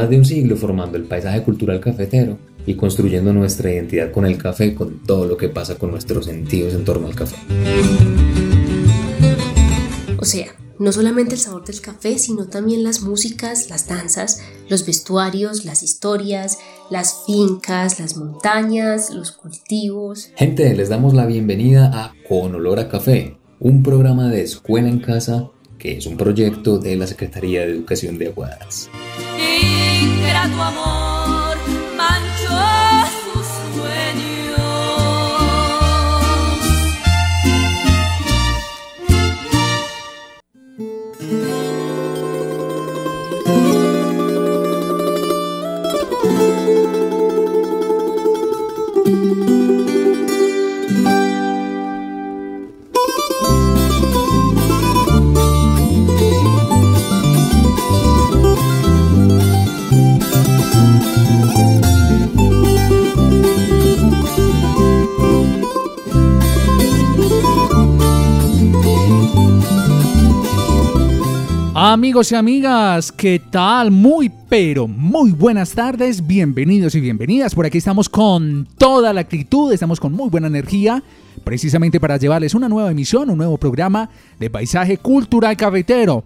Más de un siglo formando el paisaje cultural cafetero y construyendo nuestra identidad con el café, con todo lo que pasa con nuestros sentidos en torno al café. O sea, no solamente el sabor del café, sino también las músicas, las danzas, los vestuarios, las historias, las fincas, las montañas, los cultivos. Gente, les damos la bienvenida a Con Olor a Café, un programa de escuela en casa que es un proyecto de la Secretaría de Educación de Aguadas. Ingrato amor Amigos y amigas, ¿qué tal? Muy pero muy buenas tardes, bienvenidos y bienvenidas. Por aquí estamos con toda la actitud, estamos con muy buena energía, precisamente para llevarles una nueva emisión, un nuevo programa de paisaje cultural cafetero.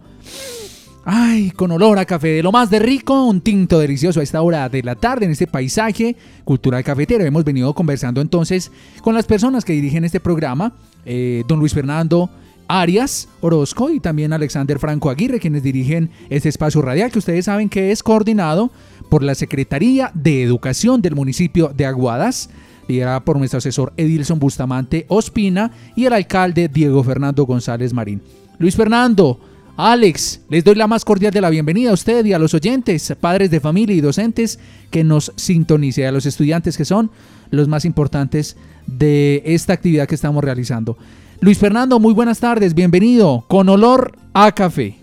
Ay, con olor a café de lo más de rico, un tinto delicioso a esta hora de la tarde en este paisaje cultural cafetero. Hemos venido conversando entonces con las personas que dirigen este programa, eh, don Luis Fernando. Arias Orozco y también Alexander Franco Aguirre, quienes dirigen este espacio radial que ustedes saben que es coordinado por la Secretaría de Educación del municipio de Aguadas, liderada por nuestro asesor Edilson Bustamante Ospina y el alcalde Diego Fernando González Marín. Luis Fernando, Alex, les doy la más cordial de la bienvenida a usted y a los oyentes, padres de familia y docentes que nos sintonicen, a los estudiantes que son los más importantes de esta actividad que estamos realizando. Luis Fernando, muy buenas tardes, bienvenido, con olor a café.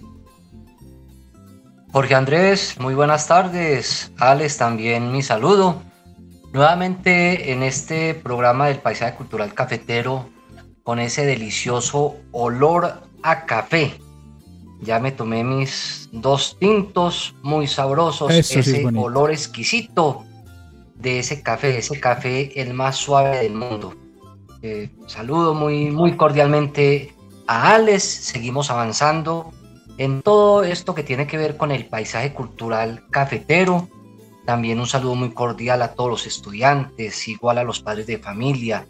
Jorge Andrés, muy buenas tardes. Alex, también mi saludo. Nuevamente en este programa del Paisaje Cultural Cafetero, con ese delicioso olor a café. Ya me tomé mis dos tintos muy sabrosos, ese olor exquisito de ese café, ese café el más suave del mundo. Eh, saludo muy, muy cordialmente a Alex, seguimos avanzando en todo esto que tiene que ver con el paisaje cultural cafetero. También un saludo muy cordial a todos los estudiantes, igual a los padres de familia,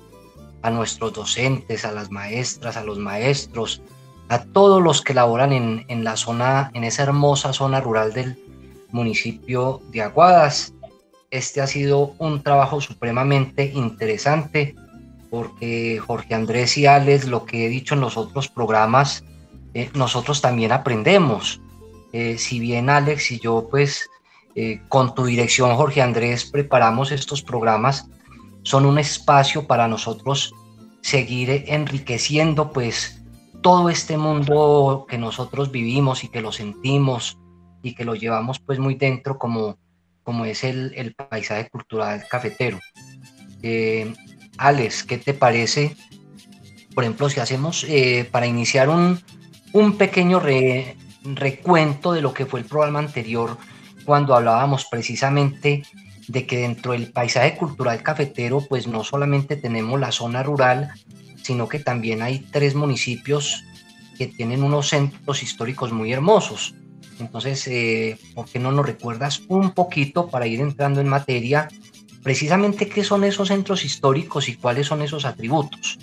a nuestros docentes, a las maestras, a los maestros, a todos los que laboran en, en la zona, en esa hermosa zona rural del municipio de Aguadas. Este ha sido un trabajo supremamente interesante porque Jorge Andrés y Alex, lo que he dicho en los otros programas, eh, nosotros también aprendemos. Eh, si bien Alex y yo, pues, eh, con tu dirección, Jorge Andrés, preparamos estos programas, son un espacio para nosotros seguir enriqueciendo, pues, todo este mundo que nosotros vivimos y que lo sentimos y que lo llevamos, pues, muy dentro como, como es el, el paisaje cultural cafetero. Alex, ¿qué te parece? Por ejemplo, si hacemos eh, para iniciar un, un pequeño recuento de lo que fue el programa anterior, cuando hablábamos precisamente de que dentro del paisaje cultural cafetero, pues no solamente tenemos la zona rural, sino que también hay tres municipios que tienen unos centros históricos muy hermosos. Entonces, eh, ¿por qué no nos recuerdas un poquito para ir entrando en materia precisamente qué son esos centros históricos y cuáles son esos atributos?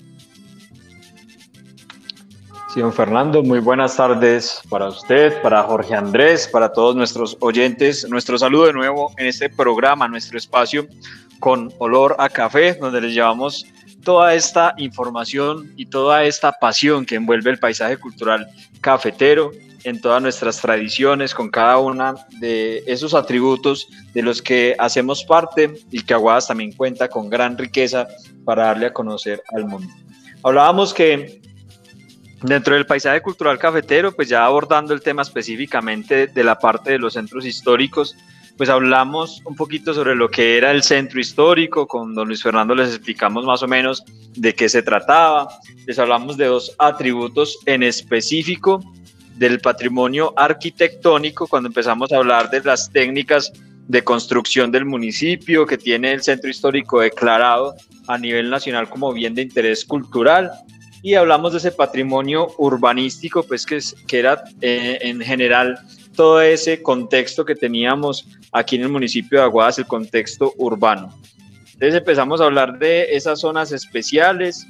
Sí, don Fernando, muy buenas tardes para usted, para Jorge Andrés, para todos nuestros oyentes. Nuestro saludo de nuevo en este programa, nuestro espacio con olor a café, donde les llevamos toda esta información y toda esta pasión que envuelve el paisaje cultural cafetero en todas nuestras tradiciones, con cada una de esos atributos de los que hacemos parte y que Aguadas también cuenta con gran riqueza para darle a conocer al mundo. Hablábamos que Dentro del paisaje cultural cafetero, pues ya abordando el tema específicamente de la parte de los centros históricos, pues hablamos un poquito sobre lo que era el centro histórico, con don Luis Fernando les explicamos más o menos de qué se trataba, les hablamos de dos atributos en específico del patrimonio arquitectónico, cuando empezamos a hablar de las técnicas de construcción del municipio que tiene el centro histórico declarado a nivel nacional como bien de interés cultural y hablamos de ese patrimonio urbanístico, pues que, que era eh, en general todo ese contexto que teníamos aquí en el municipio de Aguadas, el contexto urbano. Entonces empezamos a hablar de esas zonas especiales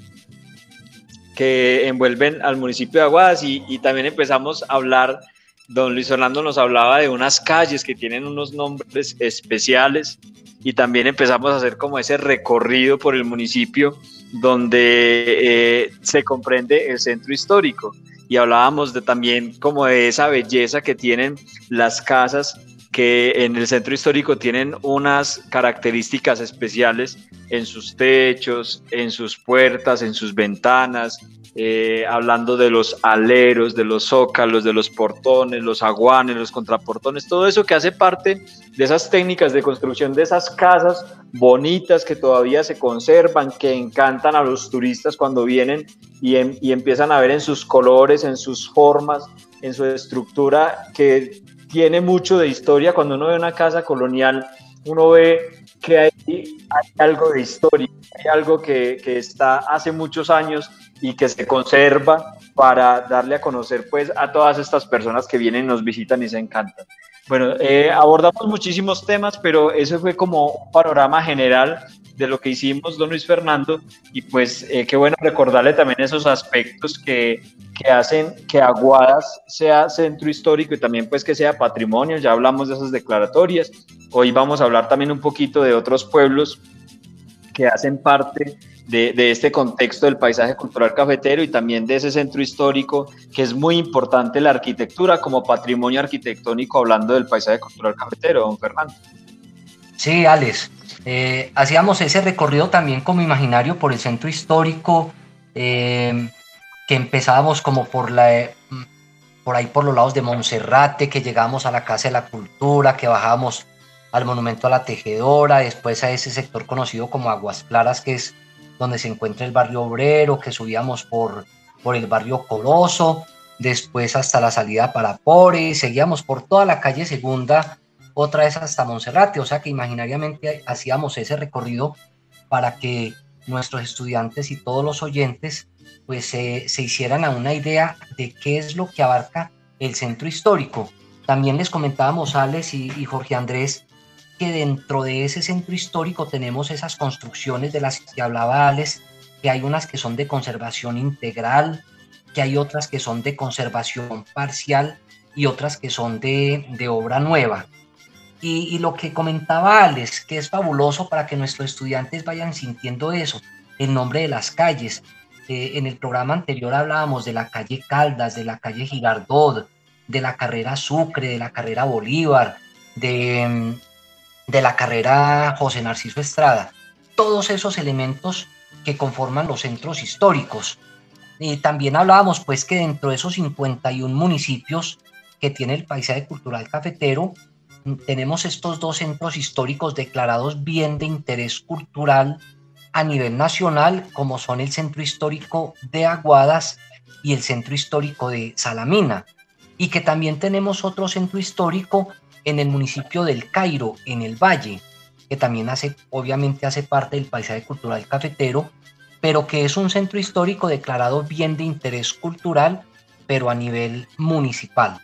que envuelven al municipio de Aguadas y, también empezamos a hablar, don Luis Fernando nos hablaba de unas calles que tienen unos nombres especiales y también empezamos a hacer como ese recorrido por el municipio donde eh, se comprende el centro histórico. Y hablábamos de también como de esa belleza que tienen las casas que en el centro histórico tienen unas características especiales en sus techos, en sus puertas, en sus ventanas, eh, hablando de los aleros, de los zócalos, de los portones, los aguanes, los contraportones, todo eso que hace parte de esas técnicas de construcción de esas casas bonitas que todavía se conservan, que encantan a los turistas cuando vienen y, y empiezan a ver en sus colores, en sus formas, en su estructura, que tiene mucho de historia. Cuando uno ve una casa colonial, uno ve que hay, hay algo de historia, hay algo que, que está hace muchos años y que se conserva para darle a conocer pues a todas estas personas que vienen, nos visitan y se encantan. Bueno, eh, abordamos muchísimos temas, pero ese fue como un panorama general de lo que hicimos, don Luis Fernando, y pues eh, qué bueno recordarle también esos aspectos que, que, hacen que Aguadas sea centro histórico y también pues que sea patrimonio, ya hablamos de esas declaratorias, hoy vamos a hablar también un poquito de otros pueblos que hacen parte de, este contexto del paisaje cultural cafetero y también de ese centro histórico, que es muy importante la arquitectura como patrimonio arquitectónico, hablando del paisaje cultural cafetero, don Fernando. Sí, Alex, eh, hacíamos ese recorrido también como imaginario por el centro histórico, eh, que empezábamos como por la por ahí por los lados de Monserrate, que llegamos a la Casa de la Cultura, que bajamos al Monumento a la Tejedora, después a ese sector conocido como Aguas Claras, que es donde se encuentra el barrio obrero, que subíamos por, por el barrio Coloso, después hasta la salida para Pore, seguíamos por toda la calle Segunda, otra vez hasta Monserrate, o sea que imaginariamente hacíamos ese recorrido para que nuestros estudiantes y todos los oyentes pues se hicieran a una idea de qué es lo que abarca el centro histórico. También les comentábamos, Alex y, y Jorge Andrés, que dentro de ese centro histórico tenemos esas construcciones de las que hablaba Alex, que hay unas que son de conservación integral, que hay otras que son de conservación parcial y otras que son de, de obra nueva. Y, lo que comentaba Alex, que es fabuloso para que nuestros estudiantes vayan sintiendo eso, el nombre de las calles. Eh, en el programa anterior hablábamos de la calle Caldas, de la calle Girardot, de la carrera Sucre, de la carrera Bolívar, de, de la carrera José Narciso Estrada, todos esos elementos que conforman los centros históricos. Y también hablábamos pues que dentro de esos 51 municipios que tiene el paisaje cultural cafetero, tenemos estos dos centros históricos declarados bien de interés cultural a nivel nacional, como son el Centro Histórico de Aguadas y el Centro Histórico de Salamina, y que también tenemos otro centro histórico en el municipio del Cairo, en el Valle, que también hace, obviamente hace parte del paisaje cultural cafetero, pero que es un centro histórico declarado bien de interés cultural, pero a nivel municipal.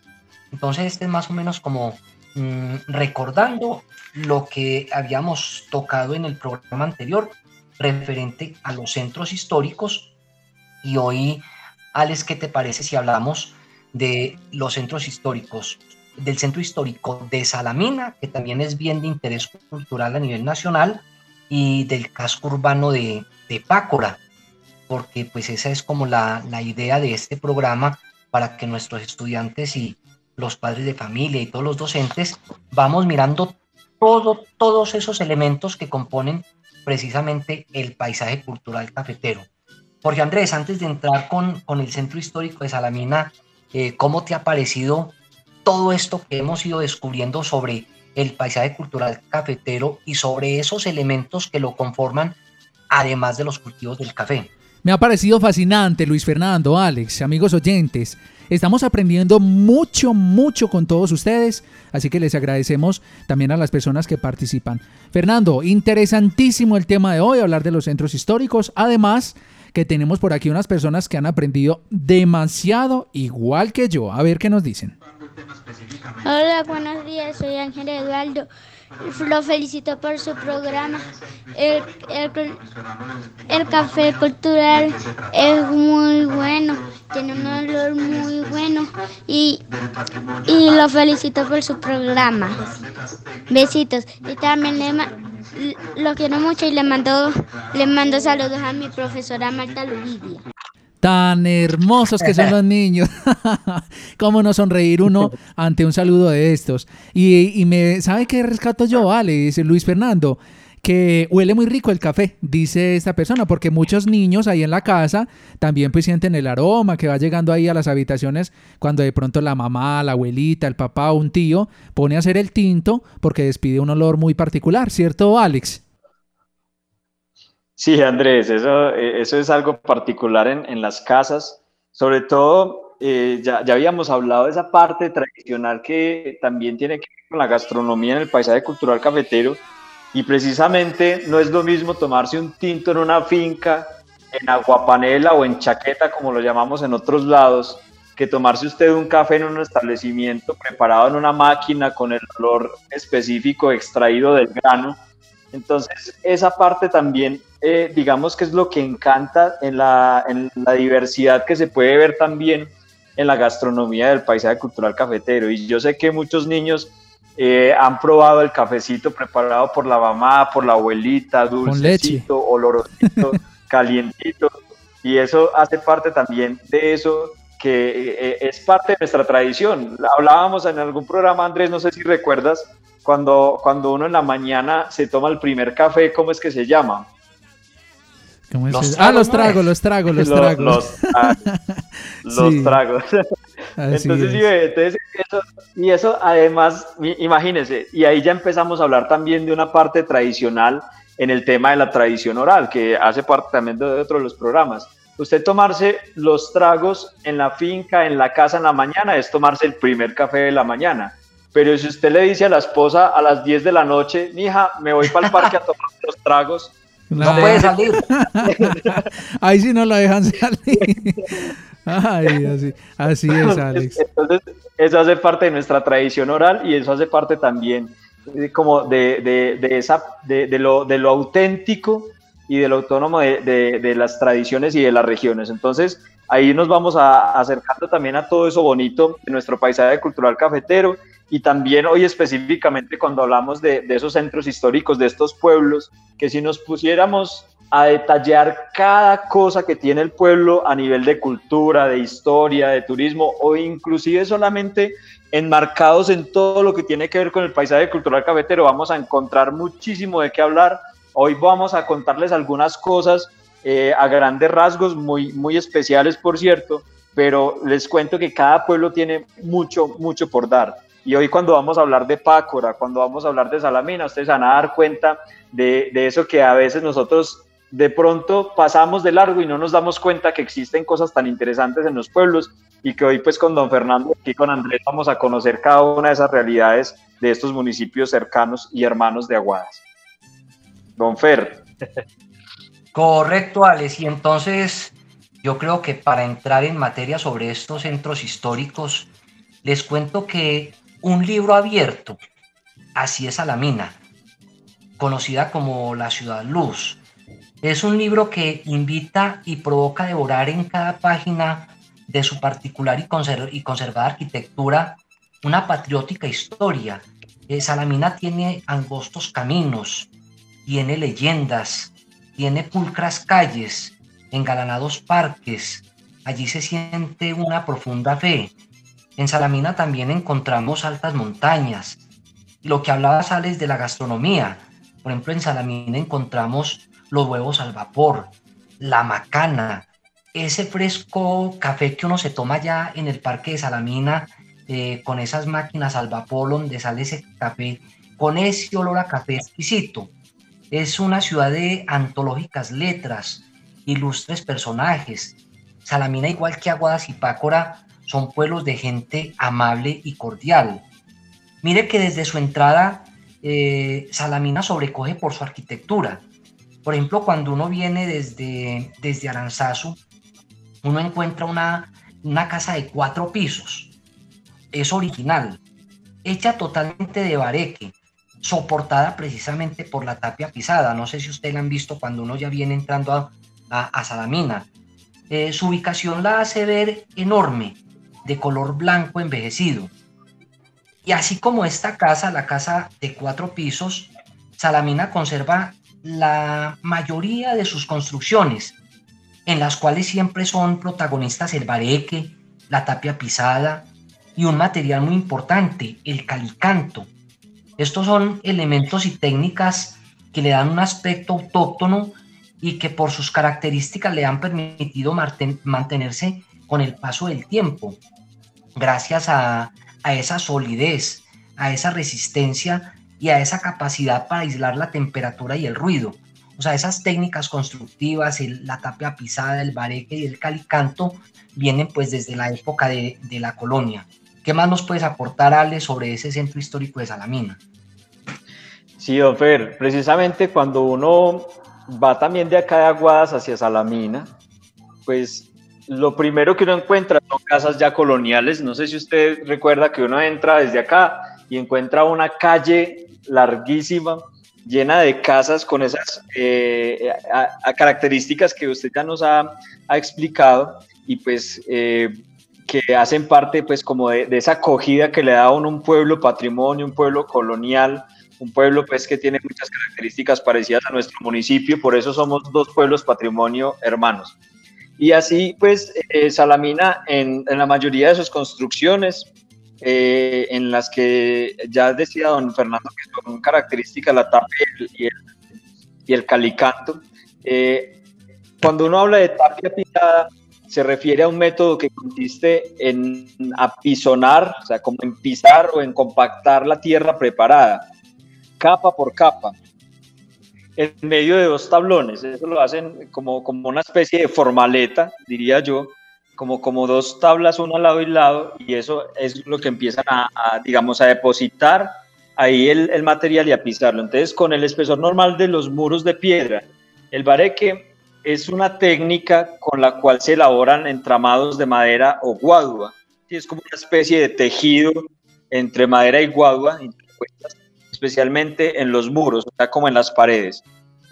Entonces este es más o menos como mm, recordando lo que habíamos tocado en el programa anterior referente a los centros históricos. Y hoy, Alex, ¿qué te parece si hablamos de los centros históricos? Del centro histórico de Salamina, que también es bien de interés cultural a nivel nacional, y del casco urbano de, de Pácora, porque pues esa es como la, la idea de este programa para que nuestros estudiantes y los padres de familia y todos los docentes vamos mirando todo, todos esos elementos que componen precisamente el paisaje cultural cafetero. Jorge Andrés, antes de entrar con, con el Centro Histórico de Salamina, eh, ¿cómo te ha parecido todo esto que hemos ido descubriendo sobre el paisaje cultural cafetero y sobre esos elementos que lo conforman, además de los cultivos del café? Me ha parecido fascinante, Luis Fernando, Alex, amigos oyentes. Estamos aprendiendo mucho, mucho con todos ustedes, así que les agradecemos también a las personas que participan. Fernando, interesantísimo el tema de hoy, hablar de los centros históricos. Además, que tenemos por aquí unas personas que han aprendido demasiado igual que yo. A ver qué nos dicen. Hola, buenos días, soy Ángel Eduardo. Lo felicito por su programa. El, el, café cultural es muy bueno, tiene un olor muy bueno y, y lo felicito por su programa. Besitos. Y también le, lo quiero mucho y le mando, le mando saludos a mi profesora Marta Luvidia. Tan hermosos que son los niños. ¿Cómo no sonreír uno ante un saludo de estos? Y, y me, ¿sabe qué rescato yo? Vale, dice Luis Fernando que huele muy rico el café, dice esta persona, porque muchos niños ahí en la casa también pues sienten el aroma que va llegando ahí a las habitaciones cuando de pronto la mamá, la abuelita, el papá o un tío pone a hacer el tinto porque despide un olor muy particular, ¿cierto Alex? Sí, Andrés, eso, eh, eso es algo particular en, en las casas, sobre todo eh, ya, ya, habíamos hablado de esa parte tradicional que también tiene que ver con la gastronomía en el paisaje cultural cafetero y precisamente no es lo mismo tomarse un tinto en una finca, en aguapanela o en chaqueta, como lo llamamos en otros lados, que tomarse usted un café en un establecimiento preparado en una máquina con el olor específico extraído del grano. Entonces, esa parte también eh, digamos que es lo que encanta en la, en la diversidad que se puede ver también en la gastronomía del paisaje cultural cafetero. Y yo sé que muchos niños eh, han probado el cafecito preparado por la mamá, por la abuelita, dulcecito, olorosito, calientito. Y eso hace parte también de eso que eh, es parte de nuestra tradición. Hablábamos en algún programa, Andrés, no sé si recuerdas, cuando, cuando uno en la mañana se toma el primer café, ¿cómo es que se llama? Ah, los tragos, los tragos, los tragos. Los, tragos. entonces, sí, entonces eso, y eso además, imagínense, y ahí ya empezamos a hablar también de una parte tradicional en el tema de la tradición oral, que hace parte también de otro de los programas. Usted tomarse los tragos en la finca, en la casa en la mañana, es tomarse el primer café de la mañana. Pero si usted le dice a la esposa a las 10 de la noche, hija, me voy para el parque a tomar los tragos, no, puede salir. Ahí sí no la dejan salir. Ay, así, así es, Alex. Entonces, eso hace parte de nuestra tradición oral y eso hace parte también de, como de, de, de esa, de, lo, de lo auténtico y de lo autónomo de, las tradiciones y de las regiones. Entonces, ahí nos vamos a, acercando también a todo eso bonito de nuestro paisaje cultural cafetero y también hoy específicamente cuando hablamos de, de, esos centros históricos, de estos pueblos, que si nos pusiéramos a detallar cada cosa que tiene el pueblo a nivel de cultura, de historia, de turismo o inclusive solamente enmarcados en todo lo que tiene que ver con el paisaje cultural cafetero, vamos a encontrar muchísimo de qué hablar. Hoy vamos a contarles algunas cosas eh, a grandes rasgos, muy, muy especiales por cierto, pero les cuento que cada pueblo tiene mucho, mucho por dar. Y hoy cuando vamos a hablar de Pácora, cuando vamos a hablar de Salamina, ustedes van a dar cuenta de, de eso que a veces nosotros de pronto pasamos de largo y no nos damos cuenta que existen cosas tan interesantes en los pueblos y que hoy pues con don Fernando y con Andrés vamos a conocer cada una de esas realidades de estos municipios cercanos y hermanos de Aguadas. Don Fer. Correcto, Alex. Y entonces yo creo que para entrar en materia sobre estos centros históricos, les cuento que un libro abierto, así es Alamina, conocida como La Ciudad Luz, es un libro que invita y provoca a devorar en cada página de su particular y, y conservada arquitectura una patriótica historia. Salamina tiene angostos caminos, tiene leyendas, tiene pulcras calles, engalanados parques. Allí se siente una profunda fe. En Salamina también encontramos altas montañas. Lo que hablaba Sales de la gastronomía. Por ejemplo, en Salamina encontramos los huevos al vapor, la macana, ese fresco café que uno se toma ya en el parque de Salamina, eh, con esas máquinas al vapor donde sale ese café, con ese olor a café exquisito. Es una ciudad de antológicas letras, ilustres personajes. Salamina, igual que Aguadas y Pácora, son pueblos de gente amable y cordial. Mire que desde su entrada, eh, Salamina sobrecoge por su arquitectura. Por ejemplo, cuando uno viene desde, desde Aranzazu, uno encuentra una, una casa de cuatro pisos. Es original, hecha totalmente de bareque, soportada precisamente por la tapia pisada. No sé si ustedes la han visto cuando uno ya viene entrando a, a, Salamina. Eh, su ubicación la hace ver enorme, de color blanco envejecido. Y así como esta casa, la casa de cuatro pisos, Salamina conserva la mayoría de sus construcciones, en las cuales siempre son protagonistas el bareque, la tapia pisada y un material muy importante, el calicanto. Estos son elementos y técnicas que le dan un aspecto autóctono y que por sus características le han permitido mantenerse con el paso del tiempo, gracias a, a esa solidez, a esa resistencia y a esa capacidad para aislar la temperatura y el ruido. O sea, esas técnicas constructivas, la tapia pisada, el bareque y el calicanto, vienen pues desde la época de, la colonia. ¿Qué más nos puedes aportar, Ale, sobre ese centro histórico de Salamina? Sí, don precisamente cuando uno va también de acá de Aguadas hacia Salamina, pues lo primero que uno encuentra son casas ya coloniales. No sé si usted recuerda que uno entra desde acá y encuentra una calle larguísima, llena de casas con esas eh, características que usted ya nos ha, explicado y pues eh, que hacen parte pues como de, esa acogida que le da a un pueblo patrimonio, un pueblo colonial, un pueblo pues que tiene muchas características parecidas a nuestro municipio, por eso somos dos pueblos patrimonio hermanos. Y así pues eh, Salamina en, la mayoría de sus construcciones eh, en las que ya decía don Fernando que son características la tapia y el, y calicanto. Eh, cuando uno habla de tapia pisada, se refiere a un método que consiste en apisonar, o sea, como en pisar o en compactar la tierra preparada, capa por capa, en medio de dos tablones. Eso lo hacen como, como una especie de formaleta, diría yo, como, como dos tablas uno al lado y lado y eso es lo que empiezan a, digamos, a depositar ahí el, material y a pisarlo. Entonces, con el espesor normal de los muros de piedra, el bareque es una técnica con la cual se elaboran entramados de madera o guadua. Es como una especie de tejido entre madera y guadua, especialmente en los muros, o sea, como en las paredes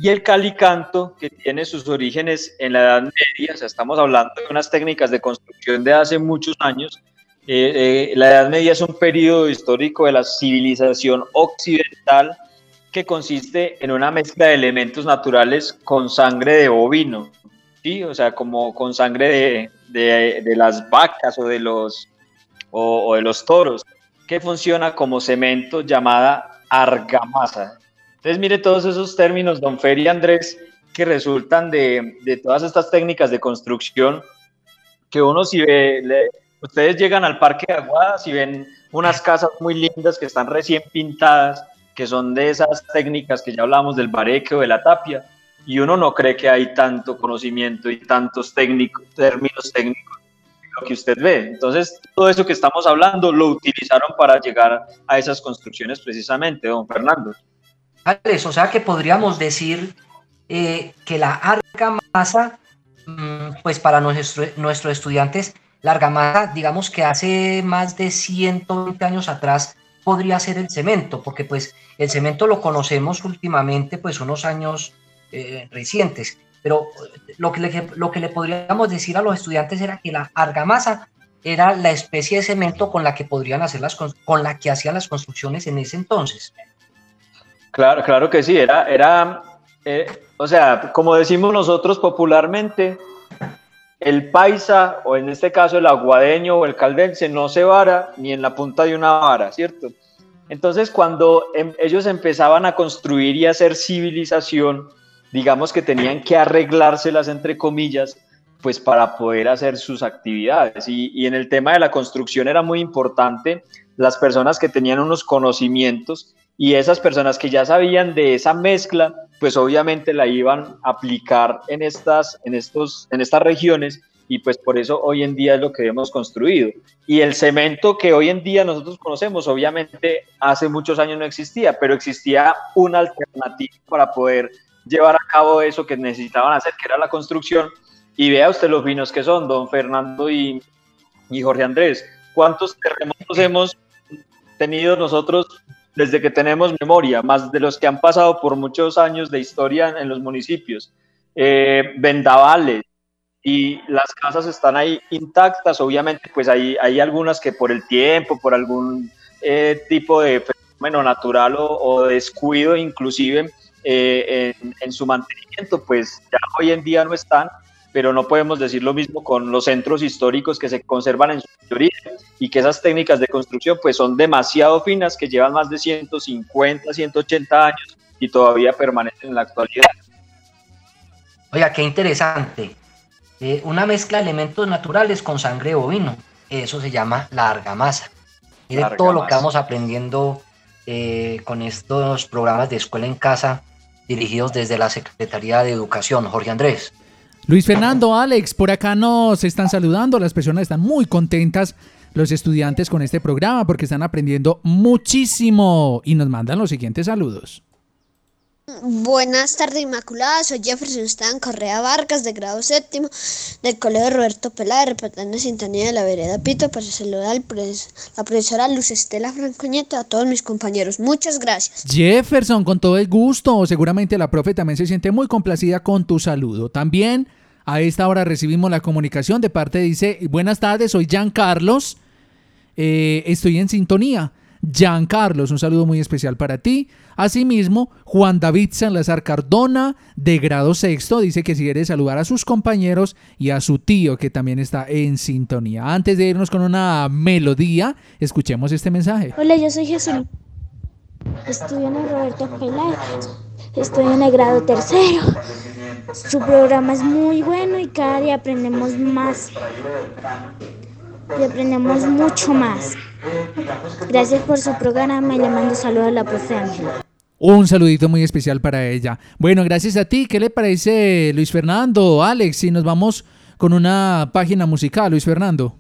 y el calicanto, que tiene sus orígenes en la Edad Media, o sea, estamos hablando de unas técnicas de construcción de hace muchos años. Eh, eh, la Edad Media es un periodo histórico de la civilización occidental que consiste en una mezcla de elementos naturales con sangre de bovino, ¿sí? o sea, como con sangre de, de, las vacas o de, los, o, o de los toros, que funciona como cemento llamada argamasa. Entonces, mire todos esos términos, don Fer y Andrés, que resultan de, de todas estas técnicas de construcción, que uno si ve, ustedes llegan al Parque de Aguadas y ven unas casas muy lindas que están recién pintadas, que son de esas técnicas que ya hablamos del bareque o de la tapia, y uno no cree que hay tanto conocimiento y tantos técnicos, términos técnicos lo que usted ve. Entonces, todo eso que estamos hablando lo utilizaron para llegar a esas construcciones precisamente, don Fernando. O sea que podríamos decir eh, que la argamasa, mm, pues para nuestro, nuestros estudiantes, la argamasa, digamos que hace más de 120 años atrás, podría ser el cemento, porque pues el cemento lo conocemos últimamente, pues unos años eh, recientes, pero lo que, le, lo que le podríamos decir a los estudiantes era que la argamasa era la especie de cemento con la que podrían hacer las con la que hacían las construcciones en ese entonces. Claro, claro que sí, era, era eh, o sea, como decimos nosotros popularmente, el paisa, o en este caso el aguadeño o el caldense, no se vara ni en la punta de una vara, ¿cierto? Entonces, cuando em, ellos empezaban a construir y hacer civilización, digamos que tenían que arreglárselas, entre comillas, pues para poder hacer sus actividades. Y, y en el tema de la construcción era muy importante las personas que tenían unos conocimientos y esas personas que ya sabían de esa mezcla, pues obviamente la iban a aplicar en estas, en estos, en estas regiones y pues por eso hoy en día es lo que hemos construido. Y el cemento que hoy en día nosotros conocemos, obviamente hace muchos años no existía, pero existía una alternativa para poder llevar a cabo eso que necesitaban hacer, que era la construcción. Y vea usted los vinos que son, don Fernando y, y Jorge Andrés, ¿cuántos terremotos hemos tenido nosotros desde que tenemos memoria, más de los que han pasado por muchos años de historia en los municipios. Eh, vendavales y las casas están ahí intactas, obviamente pues hay, hay algunas que por el tiempo, por algún eh, tipo de fenómeno natural o, descuido inclusive eh, en, en, su mantenimiento, pues ya hoy en día no están, pero no podemos decir lo mismo con los centros históricos que se conservan en su mayoría y que esas técnicas de construcción pues son demasiado finas, que llevan más de 150, 180 años y todavía permanecen en la actualidad. Oiga, qué interesante. Eh, una mezcla de elementos naturales con sangre bovino. Eso se llama la argamasa. Mire todo lo que vamos aprendiendo eh, con estos programas de escuela en casa dirigidos desde la Secretaría de Educación. Jorge Andrés. Luis Fernando, Alex, por acá nos están saludando, las personas están muy contentas, los estudiantes con este programa, porque están aprendiendo muchísimo y nos mandan los siguientes saludos. Buenas tardes, Inmaculada. Soy Jefferson Stan Correa Vargas, de grado séptimo, del Colegio Roberto Pelá, reportando sintonía de la vereda Pito, para saludar a la profesora Luz Estela Francoñeta, a todos mis compañeros. Muchas gracias. Jefferson, con todo el gusto. Seguramente la profe también se siente muy complacida con tu saludo. También a esta hora recibimos la comunicación de parte, dice, buenas tardes, soy Jan Carlos, eh, estoy en sintonía. Jan Carlos, un saludo muy especial para ti. Asimismo, Juan David Sanlazar Cardona, de grado sexto, dice que si quiere saludar a sus compañeros y a su tío, que también está en sintonía. Antes de irnos con una melodía, escuchemos este mensaje. Hola, yo soy Jesús. Estudio en el Roberto Peláez. Estoy en el grado tercero. Su programa es muy bueno y cada día aprendemos más. Y aprendemos mucho más. Gracias por su programa y le mando saludos a la profe Ángela. Un saludito muy especial para ella. Bueno, gracias a ti. ¿Qué le parece, Luis Fernando, Alex? Si nos vamos con una página musical, Luis Fernando.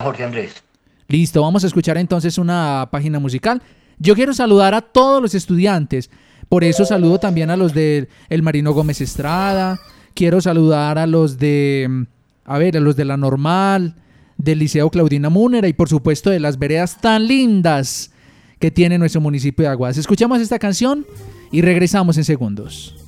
Jorge Andrés. Listo, vamos a escuchar entonces una página musical. Yo quiero saludar a todos los estudiantes. Por eso saludo también a los del El Marino Gómez Estrada. Quiero saludar a los de, a ver, a los de la normal, del Liceo Claudina Múnera y por supuesto de las veredas tan lindas que tiene nuestro municipio de Aguas. Escuchamos esta canción y regresamos en segundos.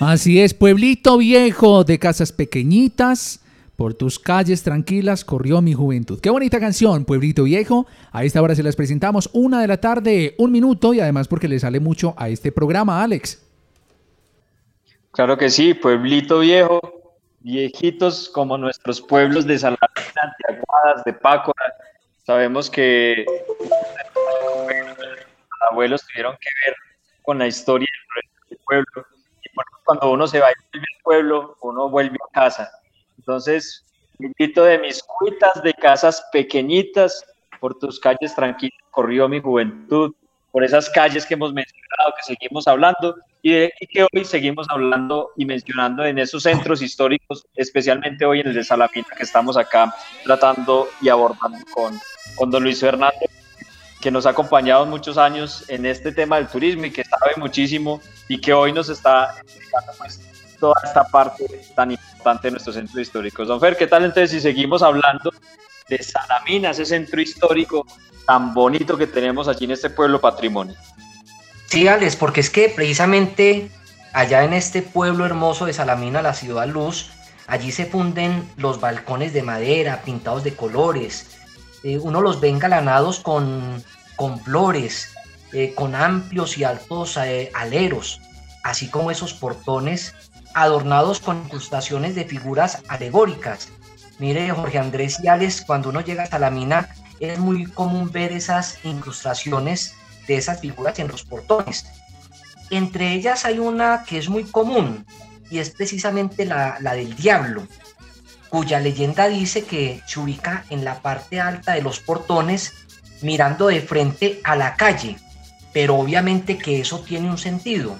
Así es, pueblito viejo de casas pequeñitas. Por tus calles tranquilas corrió mi juventud. Qué bonita canción, Pueblito Viejo. A esta hora se las presentamos una de la tarde, un minuto y además porque le sale mucho a este programa, Alex. Claro que sí, pueblito viejo, viejitos como nuestros pueblos de Salamina, de Aguadas, de Pácora. Sabemos que los abuelos tuvieron que ver con la historia del pueblo. Cuando uno se va y vuelve al pueblo, uno vuelve a casa. Entonces, invito de mis cuitas de casas pequeñitas, por tus calles tranquilas corrió mi juventud, por esas calles que hemos mencionado, que seguimos hablando y, que hoy seguimos hablando y mencionando en esos centros históricos, especialmente hoy en el de Salamina, que estamos acá tratando y abordando con, con don Luis Fernando, que nos ha acompañado muchos años en este tema del turismo y que sabe muchísimo y que hoy nos está explicando pues, toda esta parte tan importante de nuestro centro histórico. Don Fer, ¿qué tal entonces si seguimos hablando de Salamina, ese centro histórico tan bonito que tenemos allí en este pueblo patrimonio? Sí, Alex, porque es que precisamente allá en este pueblo hermoso de Salamina, la ciudad luz, allí se funden los balcones de madera pintados de colores. Eh, uno los ve engalanados con, con flores, eh, con amplios y altos eh, aleros, así como esos portones adornados con incrustaciones de figuras alegóricas. Mire, Jorge Andrés y Alex, cuando uno llega a Salamina, es muy común ver esas incrustaciones de esas figuras en los portones. Entre ellas hay una que es muy común y es precisamente la, la del diablo, cuya leyenda dice que se ubica en la parte alta de los portones mirando de frente a la calle, pero obviamente que eso tiene un sentido.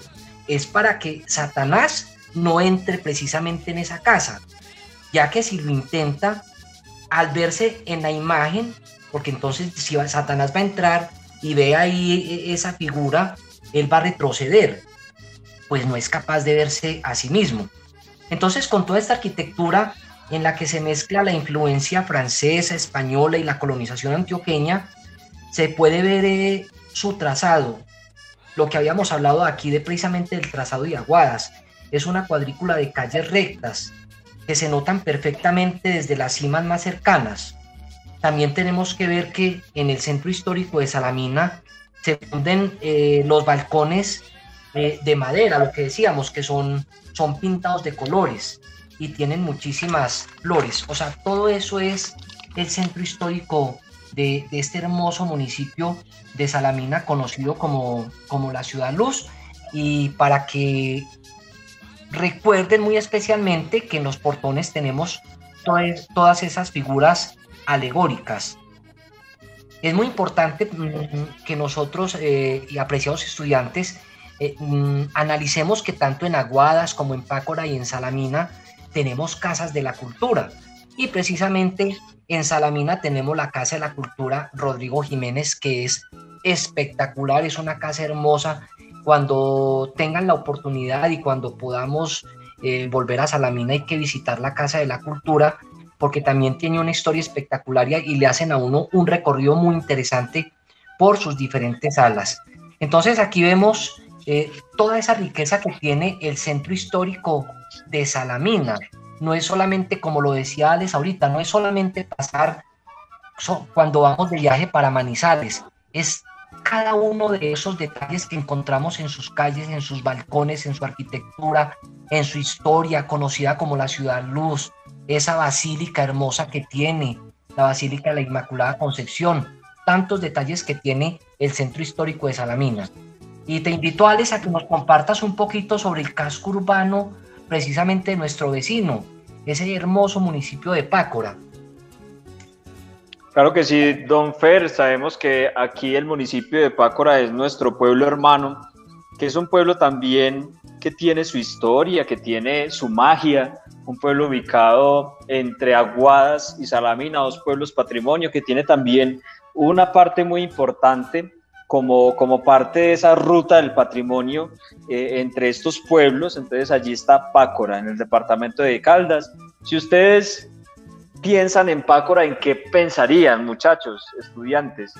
Es para que Satanás no entre precisamente en esa casa, ya que si lo intenta, al verse en la imagen, porque entonces si Satanás va a entrar y ve ahí esa figura, él va a retroceder, pues no es capaz de verse a sí mismo. Entonces con toda esta arquitectura en la que se mezcla la influencia francesa, española y la colonización antioqueña, se puede ver eh, su trazado, lo que habíamos hablado aquí de precisamente del trazado de Aguadas, es una cuadrícula de calles rectas que se notan perfectamente desde las cimas más cercanas. También tenemos que ver que en el centro histórico de Salamina se funden eh, los balcones eh, de madera, lo que decíamos, que son, son pintados de colores y tienen muchísimas flores. O sea, todo eso es el centro histórico de, este hermoso municipio de Salamina, conocido como, como la Ciudad Luz. Y para que recuerden muy especialmente que en los portones tenemos todas, todas esas figuras alegóricas. Es muy importante mm, que nosotros eh, y apreciados estudiantes eh, mm, analicemos que tanto en Aguadas como en Pácora y en Salamina tenemos casas de la cultura. Y precisamente en Salamina tenemos la Casa de la Cultura Rodrigo Jiménez, que es espectacular, es una casa hermosa. Cuando tengan la oportunidad y cuando podamos eh, volver a Salamina hay que visitar la Casa de la Cultura, porque también tiene una historia espectacular y le hacen a uno un recorrido muy interesante por sus diferentes salas. Entonces aquí vemos eh, toda esa riqueza que tiene el centro histórico de Salamina. No es solamente, como lo decía Alex ahorita, no es solamente pasar cuando vamos de viaje para Manizales, es cada uno de esos detalles que encontramos en sus calles, en sus balcones, en su arquitectura, en su historia, conocida como la Ciudad Luz, esa basílica hermosa que tiene, la Basílica de la Inmaculada Concepción, tantos detalles que tiene el centro histórico de Salamina. Y te invito, Alex, a que nos compartas un poquito sobre el casco urbano precisamente nuestro vecino, ese hermoso municipio de Pácora. Claro que sí, don Fer, sabemos que aquí el municipio de Pácora es nuestro pueblo hermano, que es un pueblo también que tiene su historia, que tiene su magia, un pueblo ubicado entre Aguadas y Salamina, dos pueblos patrimonio, que tiene también una parte muy importante como, como parte de esa ruta del patrimonio eh, entre estos pueblos. Entonces allí está Pácora, en el departamento de Caldas. Si ustedes piensan en Pácora, ¿en qué pensarían, muchachos, estudiantes?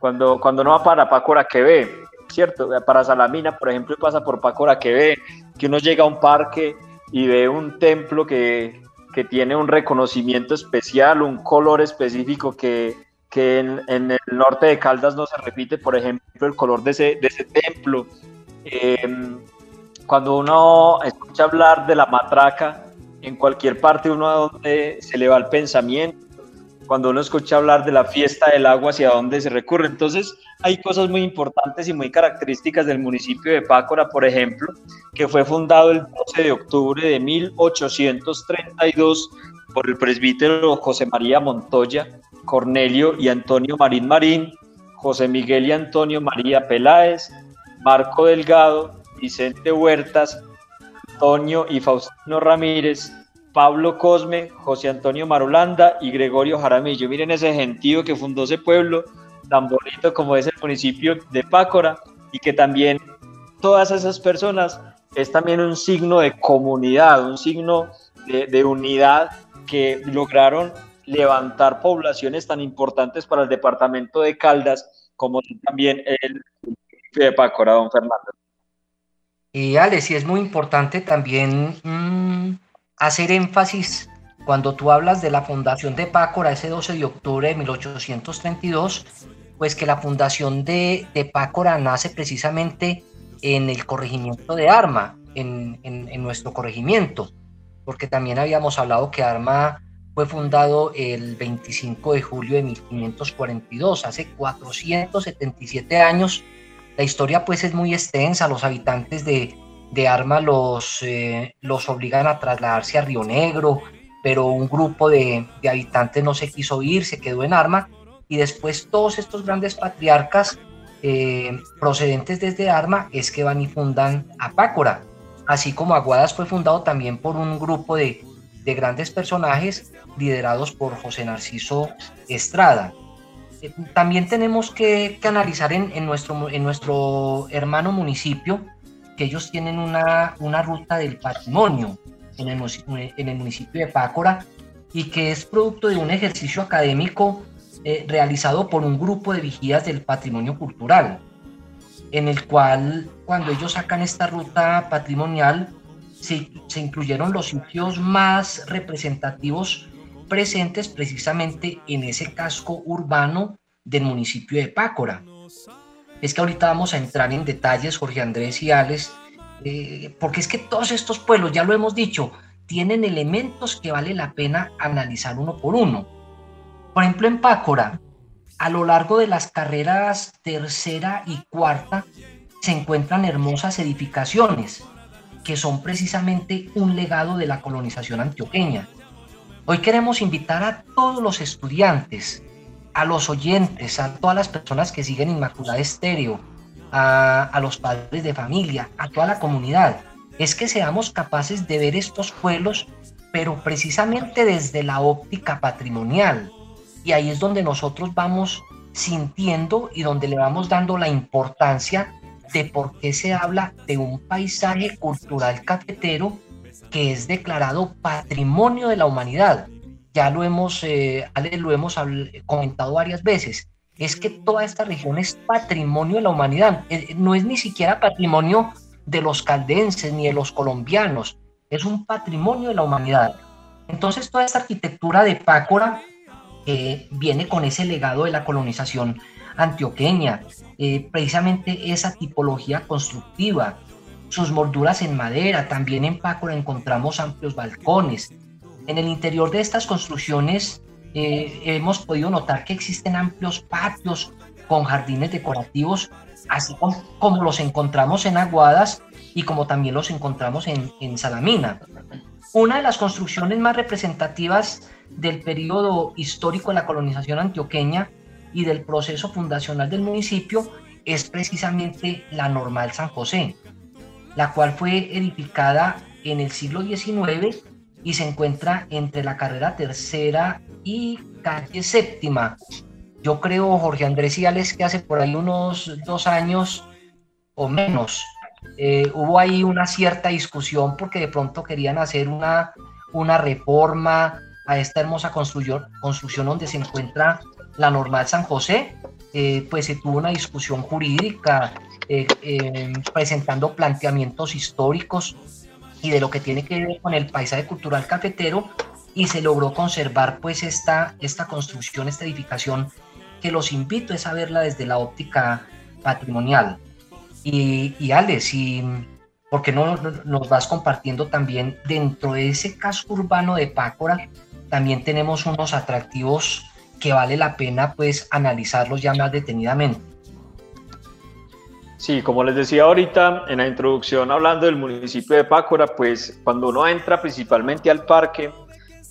Cuando, cuando no va para Pácora, ¿qué ve? ¿Cierto? Para Salamina, por ejemplo, pasa por Pácora, ¿qué ve? Que uno llega a un parque y ve un templo que, que tiene un reconocimiento especial, un color específico que, que en, en, el norte de Caldas no se repite, por ejemplo, el color de ese, de ese templo. Eh, cuando uno escucha hablar de la matraca, en cualquier parte uno a donde se le va el pensamiento, cuando uno escucha hablar de la fiesta del agua, hacia dónde se recurre. Entonces, hay cosas muy importantes y muy características del municipio de Pácora, por ejemplo, que fue fundado el 12 de octubre de 1832 por el presbítero José María Montoya, Cornelio y Antonio Marín Marín, José Miguel y Antonio María Peláez, Marco Delgado, Vicente Huertas, Antonio y Faustino Ramírez, Pablo Cosme, José Antonio Marulanda y Gregorio Jaramillo. Miren ese gentío que fundó ese pueblo tan bonito como es el municipio de Pácora y que también todas esas personas es también un signo de comunidad, un signo de, de unidad que lograron levantar poblaciones tan importantes para el departamento de Caldas como también el de Pácora, don Fernando. Y Ale, sí es muy importante también mmm, hacer énfasis cuando tú hablas de la fundación de Pácora ese 12 de octubre de 1832, pues que la fundación de, Pácora nace precisamente en el corregimiento de Arma, en, nuestro corregimiento, porque también habíamos hablado que Arma fue fundado el 25 de julio de 1542, hace 477 años. La historia pues es muy extensa, los habitantes de, de Arma los, eh, los obligan a trasladarse a Río Negro, pero un grupo de, de, habitantes no se quiso ir, se quedó en Arma, y después todos estos grandes patriarcas eh, procedentes desde Arma es que van y fundan a Pácora, así como Aguadas fue fundado también por un grupo de, de grandes personajes liderados por José Narciso Estrada. Eh, también tenemos que, analizar en, nuestro, en nuestro hermano municipio, que ellos tienen una, una ruta del patrimonio en el, en el, municipio de Pácora y que es producto de un ejercicio académico eh, realizado por un grupo de vigías del patrimonio cultural, en el cual cuando ellos sacan esta ruta patrimonial se, se incluyeron los sitios más representativos presentes precisamente en ese casco urbano del municipio de Pácora es que ahorita vamos a entrar en detalles, Jorge Andrés y Alex, eh, porque es que todos estos pueblos, ya lo hemos dicho, tienen elementos que vale la pena analizar uno por uno. Por ejemplo, en Pácora, a lo largo de las carreras tercera y cuarta, se encuentran hermosas edificaciones que son precisamente un legado de la colonización antioqueña. Hoy queremos invitar a todos los estudiantes a los oyentes, a todas las personas que siguen Inmaculada Estéreo, a, los padres de familia, a toda la comunidad, es que seamos capaces de ver estos pueblos, pero precisamente desde la óptica patrimonial. Y ahí es donde nosotros vamos sintiendo y donde le vamos dando la importancia de por qué se habla de un paisaje cultural cafetero que es declarado patrimonio de la humanidad. Ya lo hemos, eh, lo hemos comentado varias veces, es que toda esta región es patrimonio de la humanidad, eh, no es ni siquiera patrimonio de los caldenses ni de los colombianos, es un patrimonio de la humanidad. Entonces toda esta arquitectura de Pácora eh, viene con ese legado de la colonización antioqueña, eh, precisamente esa tipología constructiva, sus molduras en madera, también en Pácora encontramos amplios balcones. En el interior de estas construcciones eh, hemos podido notar que existen amplios patios con jardines decorativos, así como, los encontramos en Aguadas y como también los encontramos en, en Salamina. Una de las construcciones más representativas del periodo histórico de la colonización antioqueña y del proceso fundacional del municipio es precisamente la Normal San José, la cual fue edificada en el siglo XIX y se encuentra entre la carrera tercera y calle séptima. Yo creo, Jorge Andrés y que hace por ahí unos dos años o menos eh, hubo ahí una cierta discusión porque de pronto querían hacer una, una reforma a esta hermosa construcción, construcción donde se encuentra la normal San José, eh, pues se tuvo una discusión jurídica eh, em, presentando planteamientos históricos y de lo que tiene que ver con el paisaje cultural cafetero y se logró conservar pues esta, esta construcción, esta edificación que los invito es a verla desde la óptica patrimonial. Y, y Ale, ¿por qué no nos vas compartiendo también dentro de ese casco urbano de Pácora? También tenemos unos atractivos que vale la pena pues analizarlos ya más detenidamente. Sí, como les decía ahorita en la introducción hablando del municipio de Pácora, pues cuando uno entra principalmente al parque,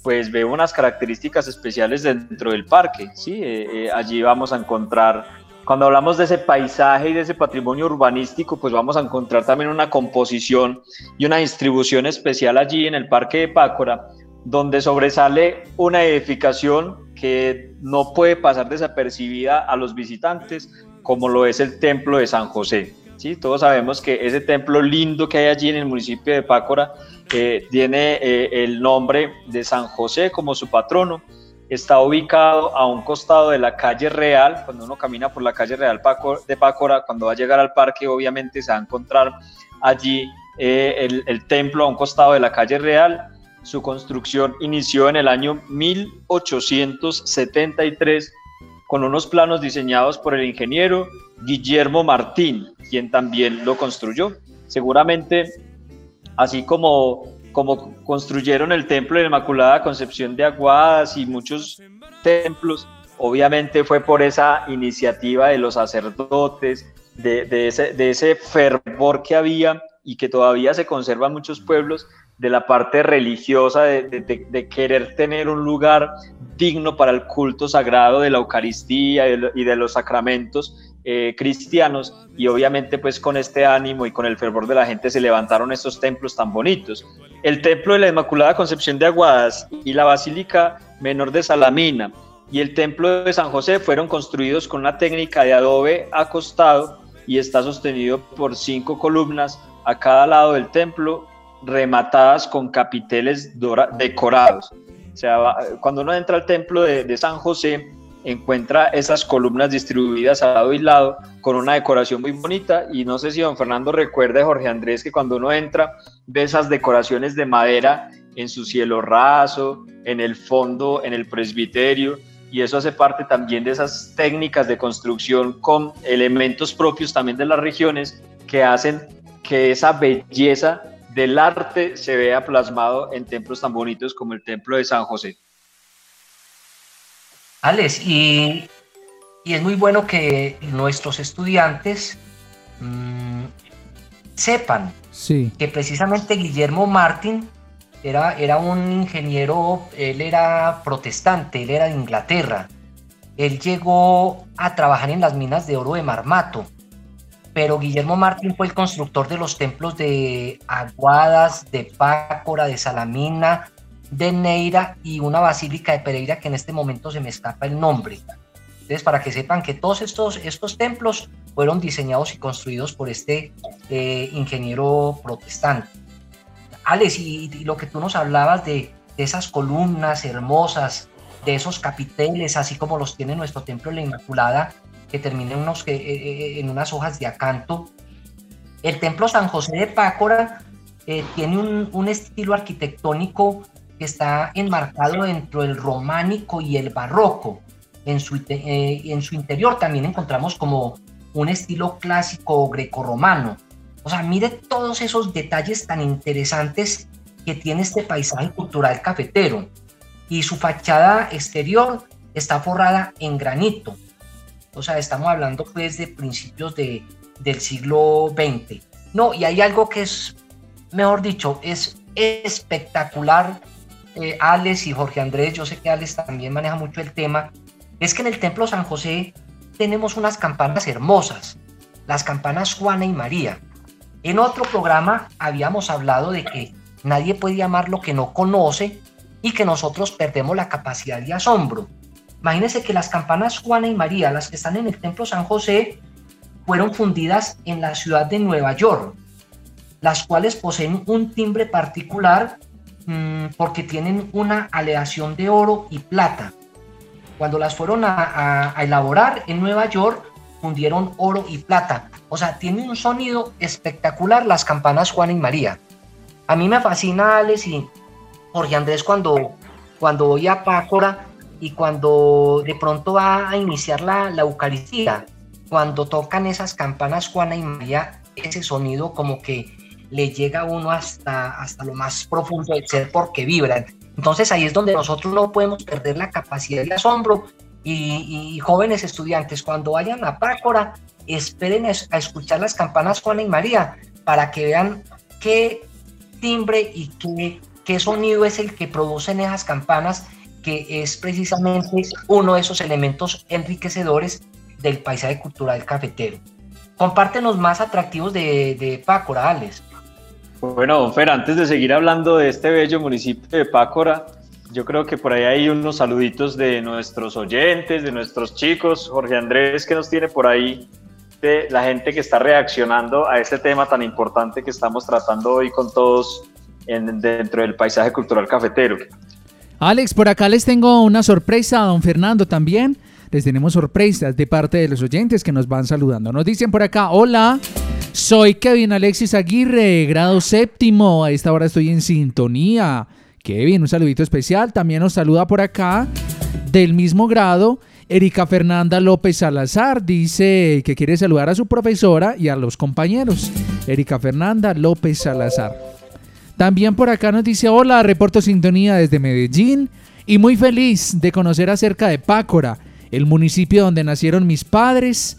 pues ve unas características especiales dentro del parque, ¿sí? Eh, eh, allí vamos a encontrar, cuando hablamos de ese paisaje y de ese patrimonio urbanístico, pues vamos a encontrar también una composición y una distribución especial allí en el parque de Pácora, donde sobresale una edificación que no puede pasar desapercibida a los visitantes, como lo es el templo de San José. ¿sí? Todos sabemos que ese templo lindo que hay allí en el municipio de Pácora eh, tiene eh, el nombre de San José como su patrono. Está ubicado a un costado de la calle Real. Cuando uno camina por la calle Real de Pácora, cuando va a llegar al parque, obviamente se va a encontrar allí eh, el, el templo a un costado de la calle Real su construcción inició en el año 1873 con unos planos diseñados por el ingeniero Guillermo Martín, quien también lo construyó. Seguramente, así como, como construyeron el templo de la Inmaculada Concepción de Aguadas y muchos templos, obviamente fue por esa iniciativa de los sacerdotes, de, ese, de ese fervor que había y que todavía se conserva en muchos pueblos de la parte religiosa, de, querer tener un lugar digno para el culto sagrado de la Eucaristía y de, los sacramentos eh, cristianos y obviamente pues con este ánimo y con el fervor de la gente se levantaron estos templos tan bonitos. El templo de la Inmaculada Concepción de Aguadas y la Basílica Menor de Salamina y el templo de San José fueron construidos con una técnica de adobe acostado y está sostenido por cinco columnas a cada lado del templo rematadas con capiteles decorados. O sea, cuando uno entra al templo de, San José, encuentra esas columnas distribuidas a lado y lado con una decoración muy bonita y no sé si don Fernando recuerda Jorge Andrés que cuando uno entra ve esas decoraciones de madera en su cielo raso, en el fondo, en el presbiterio y eso hace parte también de esas técnicas de construcción con elementos propios también de las regiones que hacen que esa belleza del arte se vea plasmado en templos tan bonitos como el templo de San José. Alex, y, es muy bueno que nuestros estudiantes mm, sepan que precisamente Guillermo Martín era, era un ingeniero, él era protestante, él era de Inglaterra. Él llegó a trabajar en las minas de oro de Marmato pero Guillermo Martín fue el constructor de los templos de Aguadas, de Pácora, de Salamina, de Neira y una basílica de Pereira que en este momento se me escapa el nombre. Entonces, para que sepan que todos estos, estos templos fueron diseñados y construidos por este eh, ingeniero protestante. Alex, y, lo que tú nos hablabas de, de esas columnas hermosas, de esos capiteles, así como los tiene nuestro templo de la Inmaculada, que termina en, unos, eh, eh, en unas hojas de acanto. El templo San José de Pácora eh, tiene un, un, estilo arquitectónico que está enmarcado dentro del románico y el barroco. en su, eh, en su interior también encontramos como un estilo clásico grecorromano. O sea, mire todos esos detalles tan interesantes que tiene este paisaje cultural cafetero. Y su fachada exterior está forrada en granito. O sea, estamos hablando pues de principios de, del siglo XX. No, y hay algo que es, mejor dicho, es espectacular. Eh, Alex y Jorge Andrés, yo sé que Alex también maneja mucho el tema, es que en el Templo San José tenemos unas campanas hermosas, las campanas Juana y María. En otro programa habíamos hablado de que nadie puede amar lo que no conoce y que nosotros perdemos la capacidad de asombro. Imagínense que las campanas Juana y María, las que están en el Templo San José, fueron fundidas en la ciudad de Nueva York, las cuales poseen un timbre particular mmm, porque tienen una aleación de oro y plata. Cuando las fueron a, elaborar en Nueva York, fundieron oro y plata. O sea, tienen un sonido espectacular las campanas Juana y María. A mí me fascina Alex y Jorge Andrés cuando, cuando voy a Pácora y cuando de pronto va a iniciar la, la Eucaristía, cuando tocan esas campanas Juana y María, ese sonido como que le llega a uno hasta, hasta lo más profundo del ser porque vibran. Entonces ahí es donde nosotros no podemos perder la capacidad de asombro y, jóvenes estudiantes cuando vayan a Pácora esperen a escuchar las campanas Juana y María para que vean qué timbre y qué, qué sonido es el que producen esas campanas que es precisamente uno de esos elementos enriquecedores del paisaje cultural cafetero. Compártenos más atractivos de, de Pácora, Alex. Bueno, don Fer, antes de seguir hablando de este bello municipio de Pácora, yo creo que por ahí hay unos saluditos de nuestros oyentes, de nuestros chicos. Jorge Andrés, que nos tiene por ahí de la gente que está reaccionando a este tema tan importante que estamos tratando hoy con todos en, dentro del paisaje cultural cafetero. Alex, por acá les tengo una sorpresa a don Fernando también. Les tenemos sorpresas de parte de los oyentes que nos van saludando. Nos dicen por acá, hola, soy Kevin Alexis Aguirre, grado séptimo. A esta hora estoy en sintonía. Kevin, un saludito especial. También nos saluda por acá del mismo grado. Erika Fernanda López Salazar dice que quiere saludar a su profesora y a los compañeros. Erika Fernanda López Salazar. También por acá nos dice, hola, reporto sintonía desde Medellín y muy feliz de conocer acerca de Pácora, el municipio donde nacieron mis padres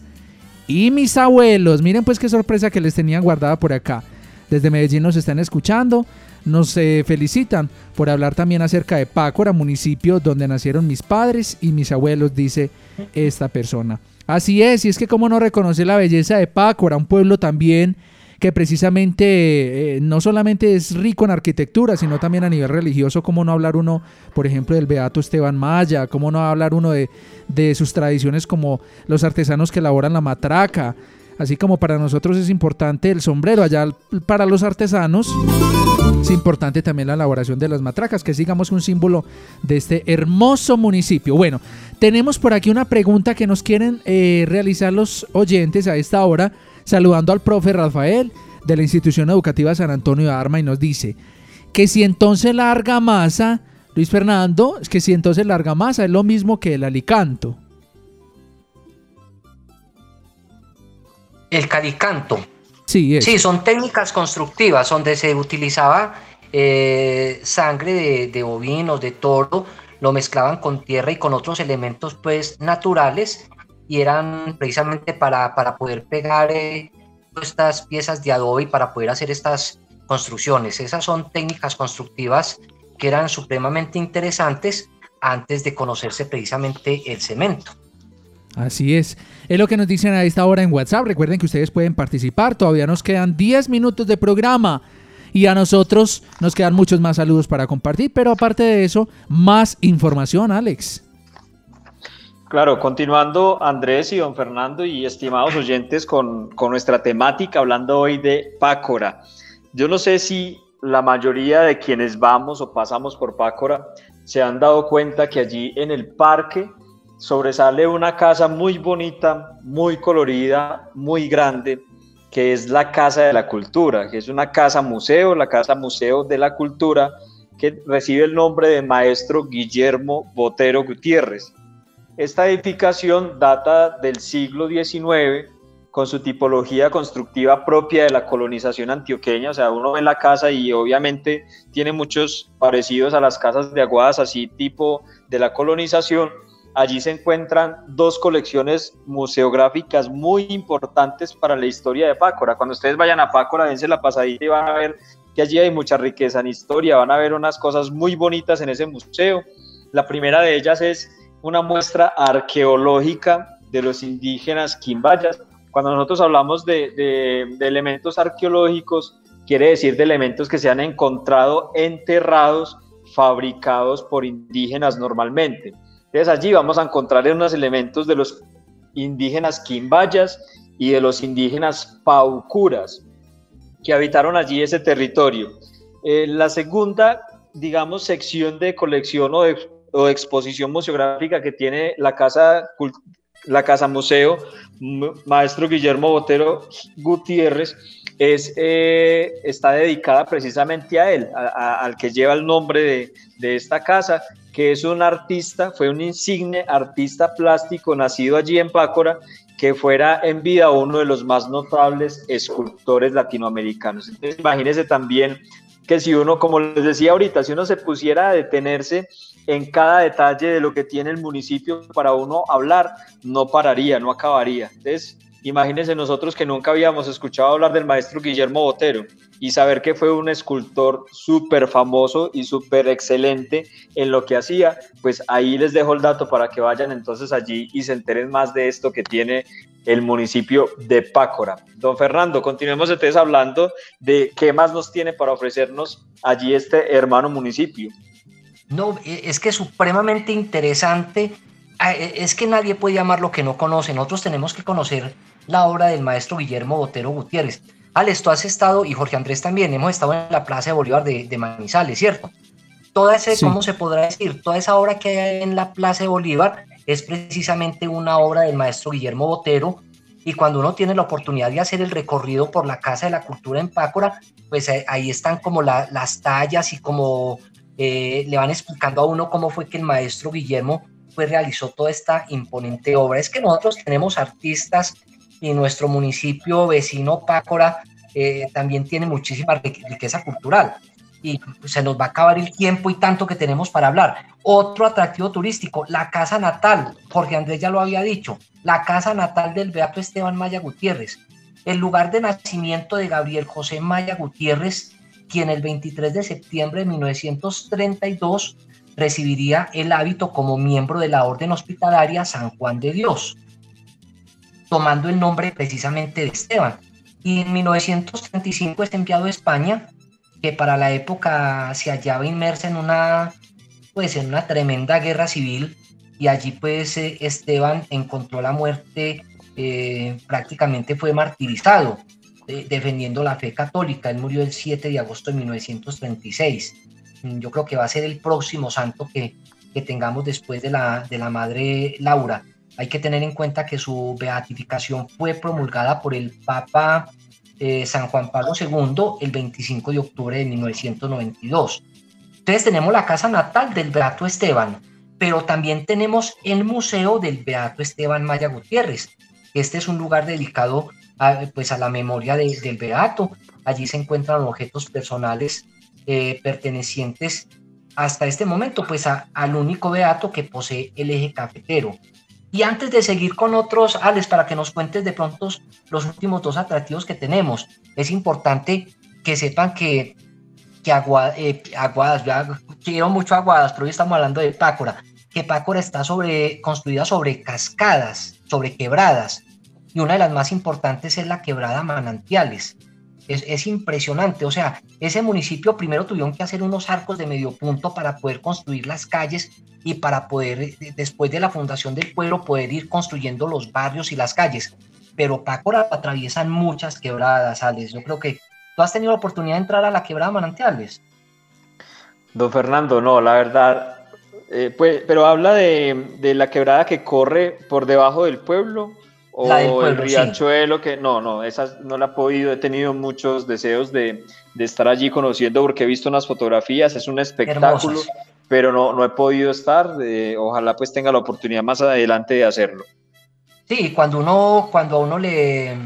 y mis abuelos. Miren pues qué sorpresa que les tenían guardada por acá. Desde Medellín nos están escuchando, nos eh, felicitan por hablar también acerca de Pácora, municipio donde nacieron mis padres y mis abuelos, dice esta persona. Así es, y es que cómo no reconocer la belleza de Pácora, un pueblo también que precisamente eh, no solamente es rico en arquitectura, sino también a nivel religioso, cómo no hablar uno, por ejemplo, del Beato Esteban Maya, cómo no hablar uno de, de sus tradiciones como los artesanos que elaboran la matraca, así como para nosotros es importante el sombrero, allá para los artesanos es importante también la elaboración de las matracas, que sigamos un símbolo de este hermoso municipio. Bueno, tenemos por aquí una pregunta que nos quieren eh, realizar los oyentes a esta hora saludando al profe Rafael de la institución educativa San Antonio de Arma y nos dice que si entonces la argamasa, Luis Fernando, es que si entonces la argamasa es lo mismo que el alicanto. El calicanto. Sí, sí, son técnicas constructivas donde se utilizaba eh, sangre de, de bovinos, de toro, lo mezclaban con tierra y con otros elementos pues naturales y eran precisamente para, para poder pegar eh, estas piezas de adobe para poder hacer estas construcciones. Esas son técnicas constructivas que eran supremamente interesantes antes de conocerse precisamente el cemento. Así es. Es lo que nos dicen a esta hora en WhatsApp. Recuerden que ustedes pueden participar. Todavía nos quedan 10 minutos de programa. Y a nosotros nos quedan muchos más saludos para compartir. Pero aparte de eso, más información, Alex. Claro, continuando Andrés y don Fernando y estimados oyentes con, nuestra temática, hablando hoy de Pácora. Yo no sé si la mayoría de quienes vamos o pasamos por Pácora se han dado cuenta que allí en el parque sobresale una casa muy bonita, muy colorida, muy grande, que es la Casa de la Cultura, que es una casa museo, la Casa Museo de la Cultura, que recibe el nombre de maestro Guillermo Botero Gutiérrez. Esta edificación data del siglo XIX con su tipología constructiva propia de la colonización antioqueña, o sea, uno ve la casa y obviamente tiene muchos parecidos a las casas de Aguadas, así tipo de la colonización. Allí se encuentran dos colecciones museográficas muy importantes para la historia de Pácora. Cuando ustedes vayan a Pácora, dense la pasadita y van a ver que allí hay mucha riqueza en historia, van a ver unas cosas muy bonitas en ese museo. La primera de ellas es una muestra arqueológica de los indígenas quimbayas, cuando nosotros hablamos de, elementos arqueológicos, quiere decir de elementos que se han encontrado enterrados, fabricados por indígenas normalmente. Entonces allí vamos a encontrar unos elementos de los indígenas quimbayas y de los indígenas paucuras que habitaron allí ese territorio. Eh, la segunda, digamos, sección de colección o de, o exposición museográfica que tiene la Casa la Casa Museo, maestro Guillermo Botero Gutiérrez, es, eh, está dedicada precisamente a él, al que lleva el nombre de, de, esta casa, que es un artista, fue un insigne artista plástico nacido allí en Pácora, que fuera en vida uno de los más notables escultores latinoamericanos. Entonces, imagínense también que si uno, como les decía ahorita, si uno se pusiera a detenerse en cada detalle de lo que tiene el municipio para uno hablar, no pararía, no acabaría. Entonces, imagínense nosotros que nunca habíamos escuchado hablar del maestro Guillermo Botero y saber que fue un escultor súper famoso y súper excelente en lo que hacía, pues ahí les dejo el dato para que vayan entonces allí y se enteren más de esto que tiene el municipio de Pácora. Don Fernando, continuemos entonces hablando de qué más nos tiene para ofrecernos allí este hermano municipio. No, e, es que es supremamente interesante. Ah, e, es que nadie puede llamar lo que no conoce. Nosotros tenemos que conocer la obra del maestro Guillermo Botero Gutiérrez. Alex, tú has estado, y Jorge Andrés también, hemos estado en la Plaza de Bolívar de, Manizales, ¿cierto? Toda ese, ¿cómo se podrá decir? Toda esa obra que hay en la Plaza de Bolívar es precisamente una obra del maestro Guillermo Botero. Y cuando uno tiene la oportunidad de hacer el recorrido por la Casa de la Cultura en Pácora, pues eh, ahí están como las tallas y como eh, le van explicando a uno cómo fue que el maestro Guillermo pues, realizó toda esta imponente obra. Es que nosotros tenemos artistas y nuestro municipio vecino Pácora eh, también tiene muchísima riqueza cultural y se nos va a acabar el tiempo y tanto que tenemos para hablar. Otro atractivo turístico, la casa natal, Jorge Andrés ya lo había dicho, la casa natal del Beato Esteban Maya Gutiérrez, el lugar de nacimiento de Gabriel José Maya Gutiérrez, quien el 23 de septiembre de 1932 recibiría el hábito como miembro de la Orden Hospitalaria San Juan de Dios, tomando el nombre precisamente de Esteban. Y en 1935 es enviado a España, que para la época se hallaba inmersa en una, pues, en una tremenda guerra civil, y allí pues eh, Esteban encontró la muerte, eh, prácticamente fue martirizado defendiendo la fe católica. Él murió el 7 de agosto de 1936. Mm, yo creo que va a ser el próximo santo que, que tengamos después de la, de la Madre Laura. Hay que tener en cuenta que su beatificación fue promulgada por el Papa eh, San Juan Pablo II el 25 de octubre de 1992. Entonces tenemos la casa natal del Beato Esteban, pero también tenemos el Museo del Beato Esteban Maya Gutiérrez. Este es un lugar dedicado a, pues a la memoria del beato. Allí se encuentran objetos personales eh, pertenecientes hasta este momento pues al único beato que posee el eje cafetero. Y antes de seguir con otros, Alex, para que nos cuentes de pronto los últimos dos atractivos que tenemos, es importante que sepan que, que eh, Aguadas, quiero mucho Aguadas, pero hoy estamos hablando de Pácora, que Pácora está sobre, construida sobre cascadas, sobre quebradas y una de las más importantes es la quebrada Manantiales. Es, impresionante, o sea, ese municipio primero tuvieron que hacer unos arcos de medio punto para poder construir las calles y para poder, después de la fundación del pueblo, poder ir construyendo los barrios y las calles. Pero Pácora atraviesan muchas quebradas, Alex. Yo creo que tú has tenido la oportunidad de entrar a la quebrada Manantiales. Don Fernando, no, la verdad, eh, pues, pero habla de, de la quebrada que corre por debajo del pueblo o el riachuelo, que no, no, esa no la he podido, he tenido muchos deseos de, de, estar allí conociendo porque he visto unas fotografías, es un espectáculo, pero no, no he podido estar. eh, ojalá pues tenga la oportunidad más adelante de hacerlo. Sí, cuando uno, cuando a uno le,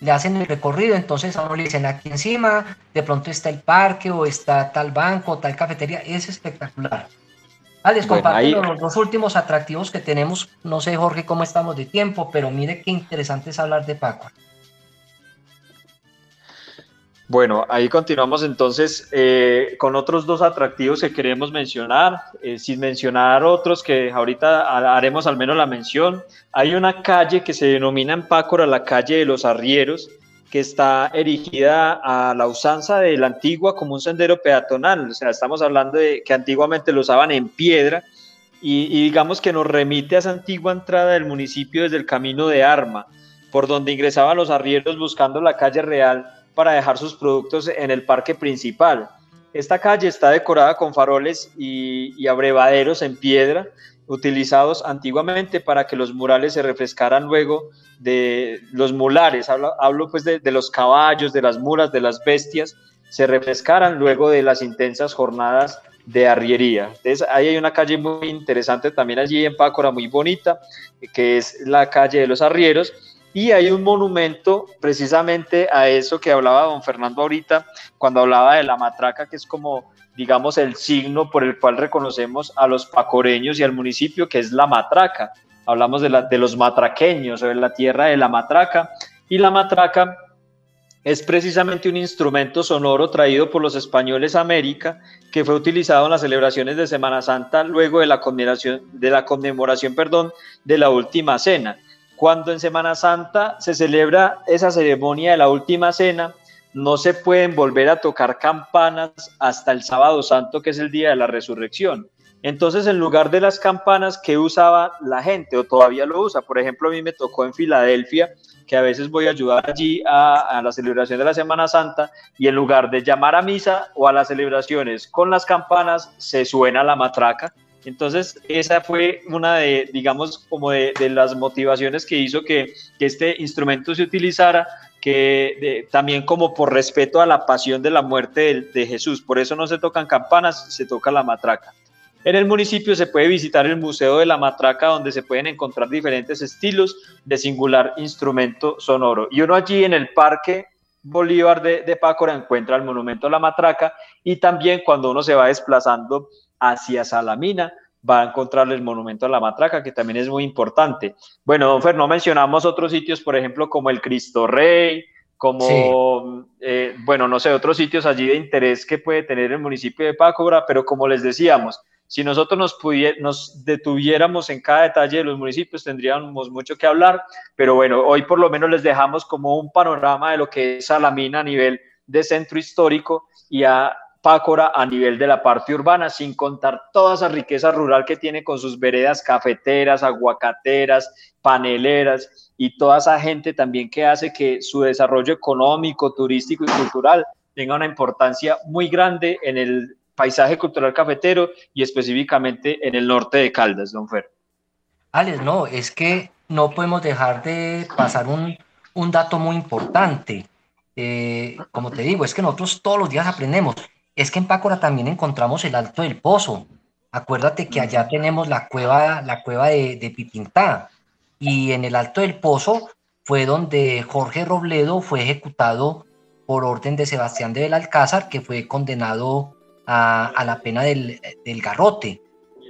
le hacen el recorrido, entonces a uno le dicen aquí encima, de pronto está el parque o está tal banco, tal cafetería, es espectacular. Alex, Bueno, compártenos ahí- los dos últimos atractivos que tenemos. No sé, Jorge, cómo estamos de tiempo, pero mire qué interesante es hablar de Paco. Bueno, ahí continuamos entonces eh, con otros dos atractivos que queremos mencionar, eh, sin mencionar otros que ahorita ha- haremos al menos la mención. Hay una calle que se denomina en Pácora la calle de los arrieros, que está erigida a la usanza de la antigua como un sendero peatonal. O sea, estamos hablando de que antiguamente lo usaban en piedra y, digamos que nos remite a esa antigua entrada del municipio desde el camino de Arma, por donde ingresaban los arrieros buscando la calle real para dejar sus productos en el parque principal. Esta calle está decorada con faroles y abrevaderos en piedra utilizados antiguamente para que los murales se refrescaran luego de los mulares, hablo, hablo pues de, de los caballos, de las mulas, de las bestias, se refrescaran luego de las intensas jornadas de arriería. Entonces ahí hay una calle muy interesante también allí en Pácora, muy bonita, que es la calle de los arrieros, y hay un monumento precisamente a eso que hablaba don Fernando ahorita, cuando hablaba de la matraca, que es como, digamos, el signo por el cual reconocemos a los pacoreños y al municipio, que es la matraca. Hablamos de, los matraqueños, o de la tierra de la matraca, y la matraca es precisamente un instrumento sonoro traído por los españoles a América que fue utilizado en las celebraciones de Semana Santa luego de la conmemoración, de la conmemoración perdón, de la última cena. Cuando en Semana Santa se celebra esa ceremonia de la última cena, no se pueden volver a tocar campanas hasta el sábado santo, que es el día de la resurrección. Entonces, en lugar de las campanas que usaba la gente, o todavía lo usa, por ejemplo, a mí me tocó en Filadelfia, que a veces voy a ayudar allí a, la celebración de la Semana Santa, y en lugar de llamar a misa o a las celebraciones con las campanas, se suena la matraca. Entonces, esa fue una de, digamos, como de, las motivaciones que hizo que este instrumento se utilizara que también como por respeto a la pasión de la muerte de, de, Jesús. Por eso no se tocan campanas, se toca la matraca. En el municipio se puede visitar el Museo de la Matraca, donde se pueden encontrar diferentes estilos de singular instrumento sonoro. Y uno allí en el Parque Bolívar de, de Pácora encuentra el Monumento a la Matraca y también cuando uno se va desplazando hacia Salamina, va a encontrar el monumento a la matraca, que también es muy importante. Bueno, don Fer, no mencionamos otros sitios, por ejemplo, como el Cristo Rey, como, sí. eh, bueno, no sé, otros sitios allí de interés que puede tener el municipio de Pácora, pero como les decíamos, si nosotros nos, nos detuviéramos en cada detalle de los municipios, tendríamos mucho que hablar, pero bueno, hoy por lo menos les dejamos como un panorama de lo que es Salamina a nivel de centro histórico y a Pácora a nivel de la parte urbana, sin contar toda esa riqueza rural que tiene con sus veredas cafeteras, aguacateras, paneleras y toda esa gente también que hace que su desarrollo económico, turístico y cultural tenga una importancia muy grande en el paisaje cultural cafetero y específicamente en el norte de Caldas, don Fer. Alex, no, es que no podemos dejar de pasar un, un dato muy importante. Eh, como te digo, es que nosotros todos los días aprendemos es que en Pácora también encontramos el Alto del Pozo. Acuérdate que allá tenemos la cueva, la cueva de, de, Pipintá. Y en el Alto del Pozo fue donde Jorge Robledo fue ejecutado por orden de Sebastián de Belalcázar, que fue condenado a, a la pena del, del, garrote.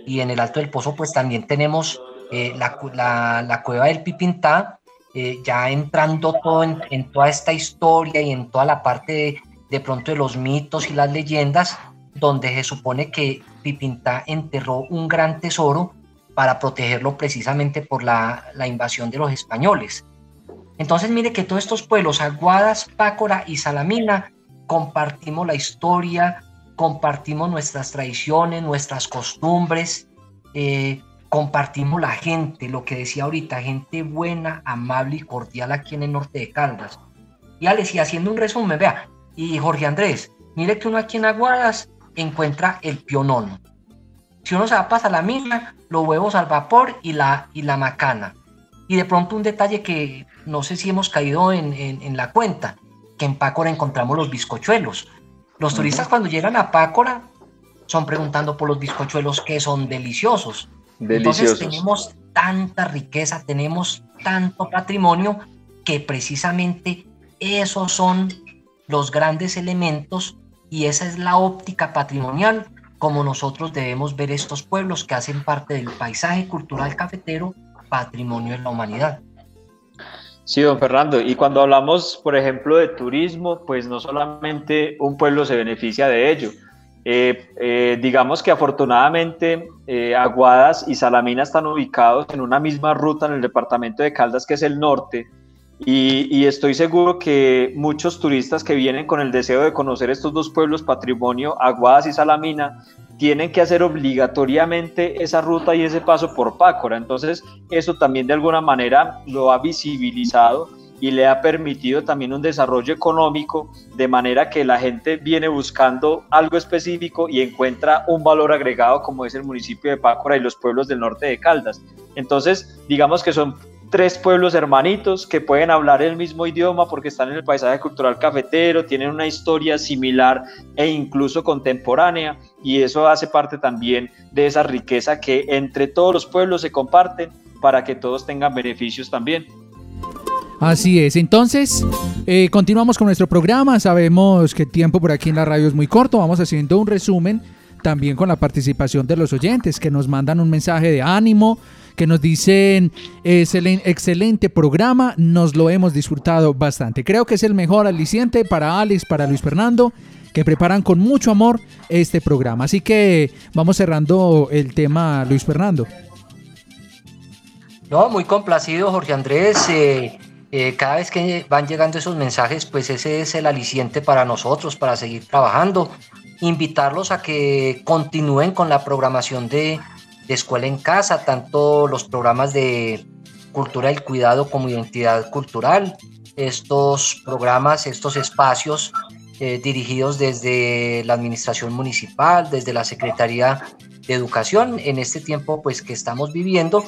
Y en el Alto del Pozo, pues también tenemos eh, la, la, la, cueva del Pipintá, eh, ya entrando todo en, en, toda esta historia y en toda la parte de, pronto de los mitos y las leyendas, donde se supone que Pipintá enterró un gran tesoro para protegerlo precisamente por la, la, invasión de los españoles. Entonces mire que todos estos pueblos, Aguadas, Pácora y Salamina, compartimos la historia, compartimos nuestras tradiciones, nuestras costumbres, eh, compartimos la gente, lo que decía ahorita, gente buena, amable y cordial aquí en el norte de Caldas. Y Alex, y haciendo un resumen, vea, y Jorge Andrés, mire que uno aquí en Aguadas encuentra el pionón. Si uno se va para la misma, los huevos al vapor y la, y la macana. Y de pronto un detalle que no sé si hemos caído en, en, en la cuenta, que en Pácora encontramos los bizcochuelos. Los turistas uh -huh. cuando llegan a Pácora son preguntando por los bizcochuelos que son deliciosos. Deliciosos. Entonces tenemos tanta riqueza, tenemos tanto patrimonio que precisamente esos son los grandes elementos y esa es la óptica patrimonial como nosotros debemos ver estos pueblos que hacen parte del paisaje cultural cafetero, patrimonio de la humanidad. Sí, don Fernando. Y cuando hablamos, por ejemplo, de turismo, pues no solamente un pueblo se beneficia de ello. Eh, eh, digamos que afortunadamente eh, Aguadas y Salamina están ubicados en una misma ruta en el departamento de Caldas, que es el norte, y, estoy seguro que muchos turistas que vienen con el deseo de conocer estos dos pueblos patrimonio, Aguadas y Salamina, tienen que hacer obligatoriamente esa ruta y ese paso por Pácora. Entonces, eso también de alguna manera lo ha visibilizado y le ha permitido también un desarrollo económico de manera que la gente viene buscando algo específico y encuentra un valor agregado como es el municipio de Pácora y los pueblos del norte de Caldas. Entonces, digamos que son tres pueblos hermanitos que pueden hablar el mismo idioma porque están en el paisaje cultural cafetero, tienen una historia similar e incluso contemporánea y eso hace parte también de esa riqueza que entre todos los pueblos se comparten para que todos tengan beneficios también. Así es, entonces eh, continuamos con nuestro programa, sabemos que el tiempo por aquí en la radio es muy corto, vamos haciendo un resumen también con la participación de los oyentes que nos mandan un mensaje de ánimo, que nos dicen excelente programa, nos lo hemos disfrutado bastante. Creo que es el mejor aliciente para Alex, para Luis Fernando, que preparan con mucho amor este programa. Así que vamos cerrando el tema, Luis Fernando. No, muy complacido, Jorge Andrés. Eh, eh, cada vez que van llegando esos mensajes, pues ese es el aliciente para nosotros, para seguir trabajando. Invitarlos a que continúen con la programación de, de escuela en casa, tanto los programas de cultura del cuidado como identidad cultural, estos programas, estos espacios eh, dirigidos desde la administración municipal, desde la Secretaría de Educación, en este tiempo pues que estamos viviendo,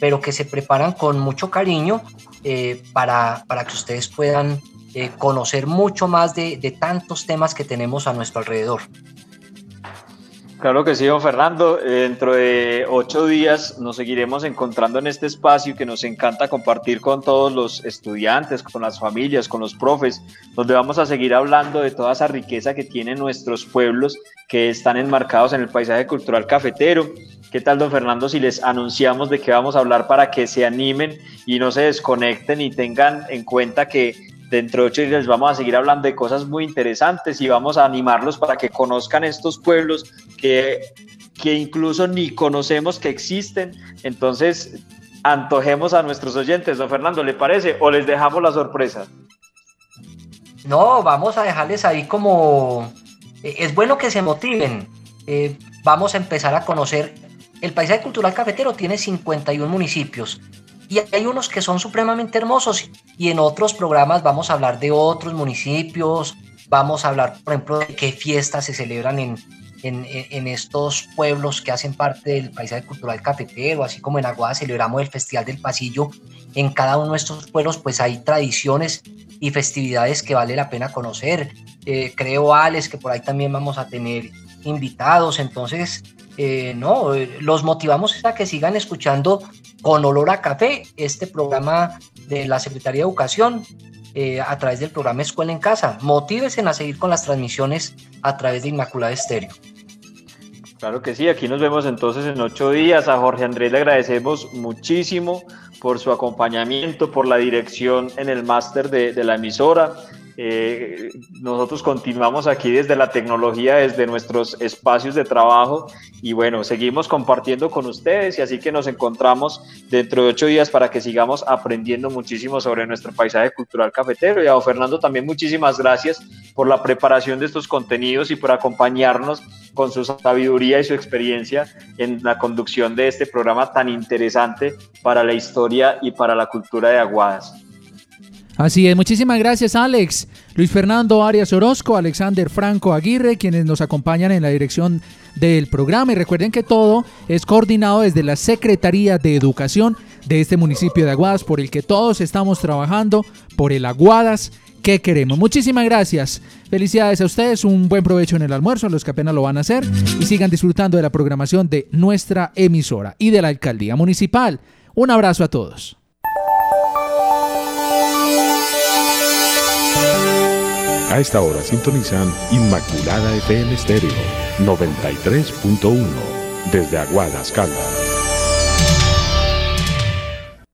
pero que se preparan con mucho cariño eh, para, para, que ustedes puedan eh, conocer mucho más de, de tantos temas que tenemos a nuestro alrededor. Claro que sí, don Fernando. Dentro de ocho días nos seguiremos encontrando en este espacio que nos encanta compartir con todos los estudiantes, con las familias, con los profes, donde vamos a seguir hablando de toda esa riqueza que tienen nuestros pueblos que están enmarcados en el paisaje cultural cafetero. ¿Qué tal, don Fernando, si les anunciamos de qué vamos a hablar para que se animen y no se desconecten y tengan en cuenta que dentro de ocho días vamos a seguir hablando de cosas muy interesantes y vamos a animarlos para que conozcan estos pueblos que, que incluso ni conocemos que existen. Entonces, antojemos a nuestros oyentes, don Fernando, ¿le parece? ¿O les dejamos la sorpresa? No, vamos a dejarles ahí como... eh, Es bueno que se motiven. Eh, vamos a empezar a conocer... El paisaje cultural cafetero tiene 51 municipios y hay unos que son supremamente hermosos y en otros programas vamos a hablar de otros municipios, vamos a hablar, por ejemplo, de qué fiestas se celebran en, en, en estos pueblos que hacen parte del paisaje cultural cafetero, así como en Aguada celebramos el Festival del Pasillo. En cada uno de estos pueblos pues hay tradiciones y festividades que vale la pena conocer. Eh, creo, Alex, que por ahí también vamos a tener invitados, entonces, eh, no, eh, los motivamos a que sigan escuchando con olor a café este programa de la Secretaría de Educación eh, a través del programa Escuela en Casa. Motívese a seguir con las transmisiones a través de Inmaculada Estéreo. Claro que sí, aquí nos vemos entonces en ocho días. A Jorge Andrés le agradecemos muchísimo por su acompañamiento, por la dirección en el máster de la emisora. Eh, nosotros continuamos aquí desde la tecnología, desde nuestros espacios de trabajo y bueno, seguimos compartiendo con ustedes y así que nos encontramos dentro de ocho días para que sigamos aprendiendo muchísimo sobre nuestro paisaje cultural cafetero. Y a Fernando también muchísimas gracias por la preparación de estos contenidos y por acompañarnos con su sabiduría y su experiencia en la conducción de este programa tan interesante para la historia y para la cultura de Aguadas. Así es, muchísimas gracias Alex, Luis Fernando Arias Orozco, Alexander Franco Aguirre, quienes nos acompañan en la dirección del programa. Y recuerden que todo es coordinado desde la Secretaría de Educación de este municipio de Aguadas, por el que todos estamos trabajando, por el Aguadas que queremos. Muchísimas gracias, felicidades a ustedes, un buen provecho en el almuerzo, a los que apenas lo van a hacer, y sigan disfrutando de la programación de nuestra emisora y de la Alcaldía Municipal. Un abrazo a todos. A esta hora sintonizan Inmaculada FM Estéreo 93.1 desde Aguadas Caldas.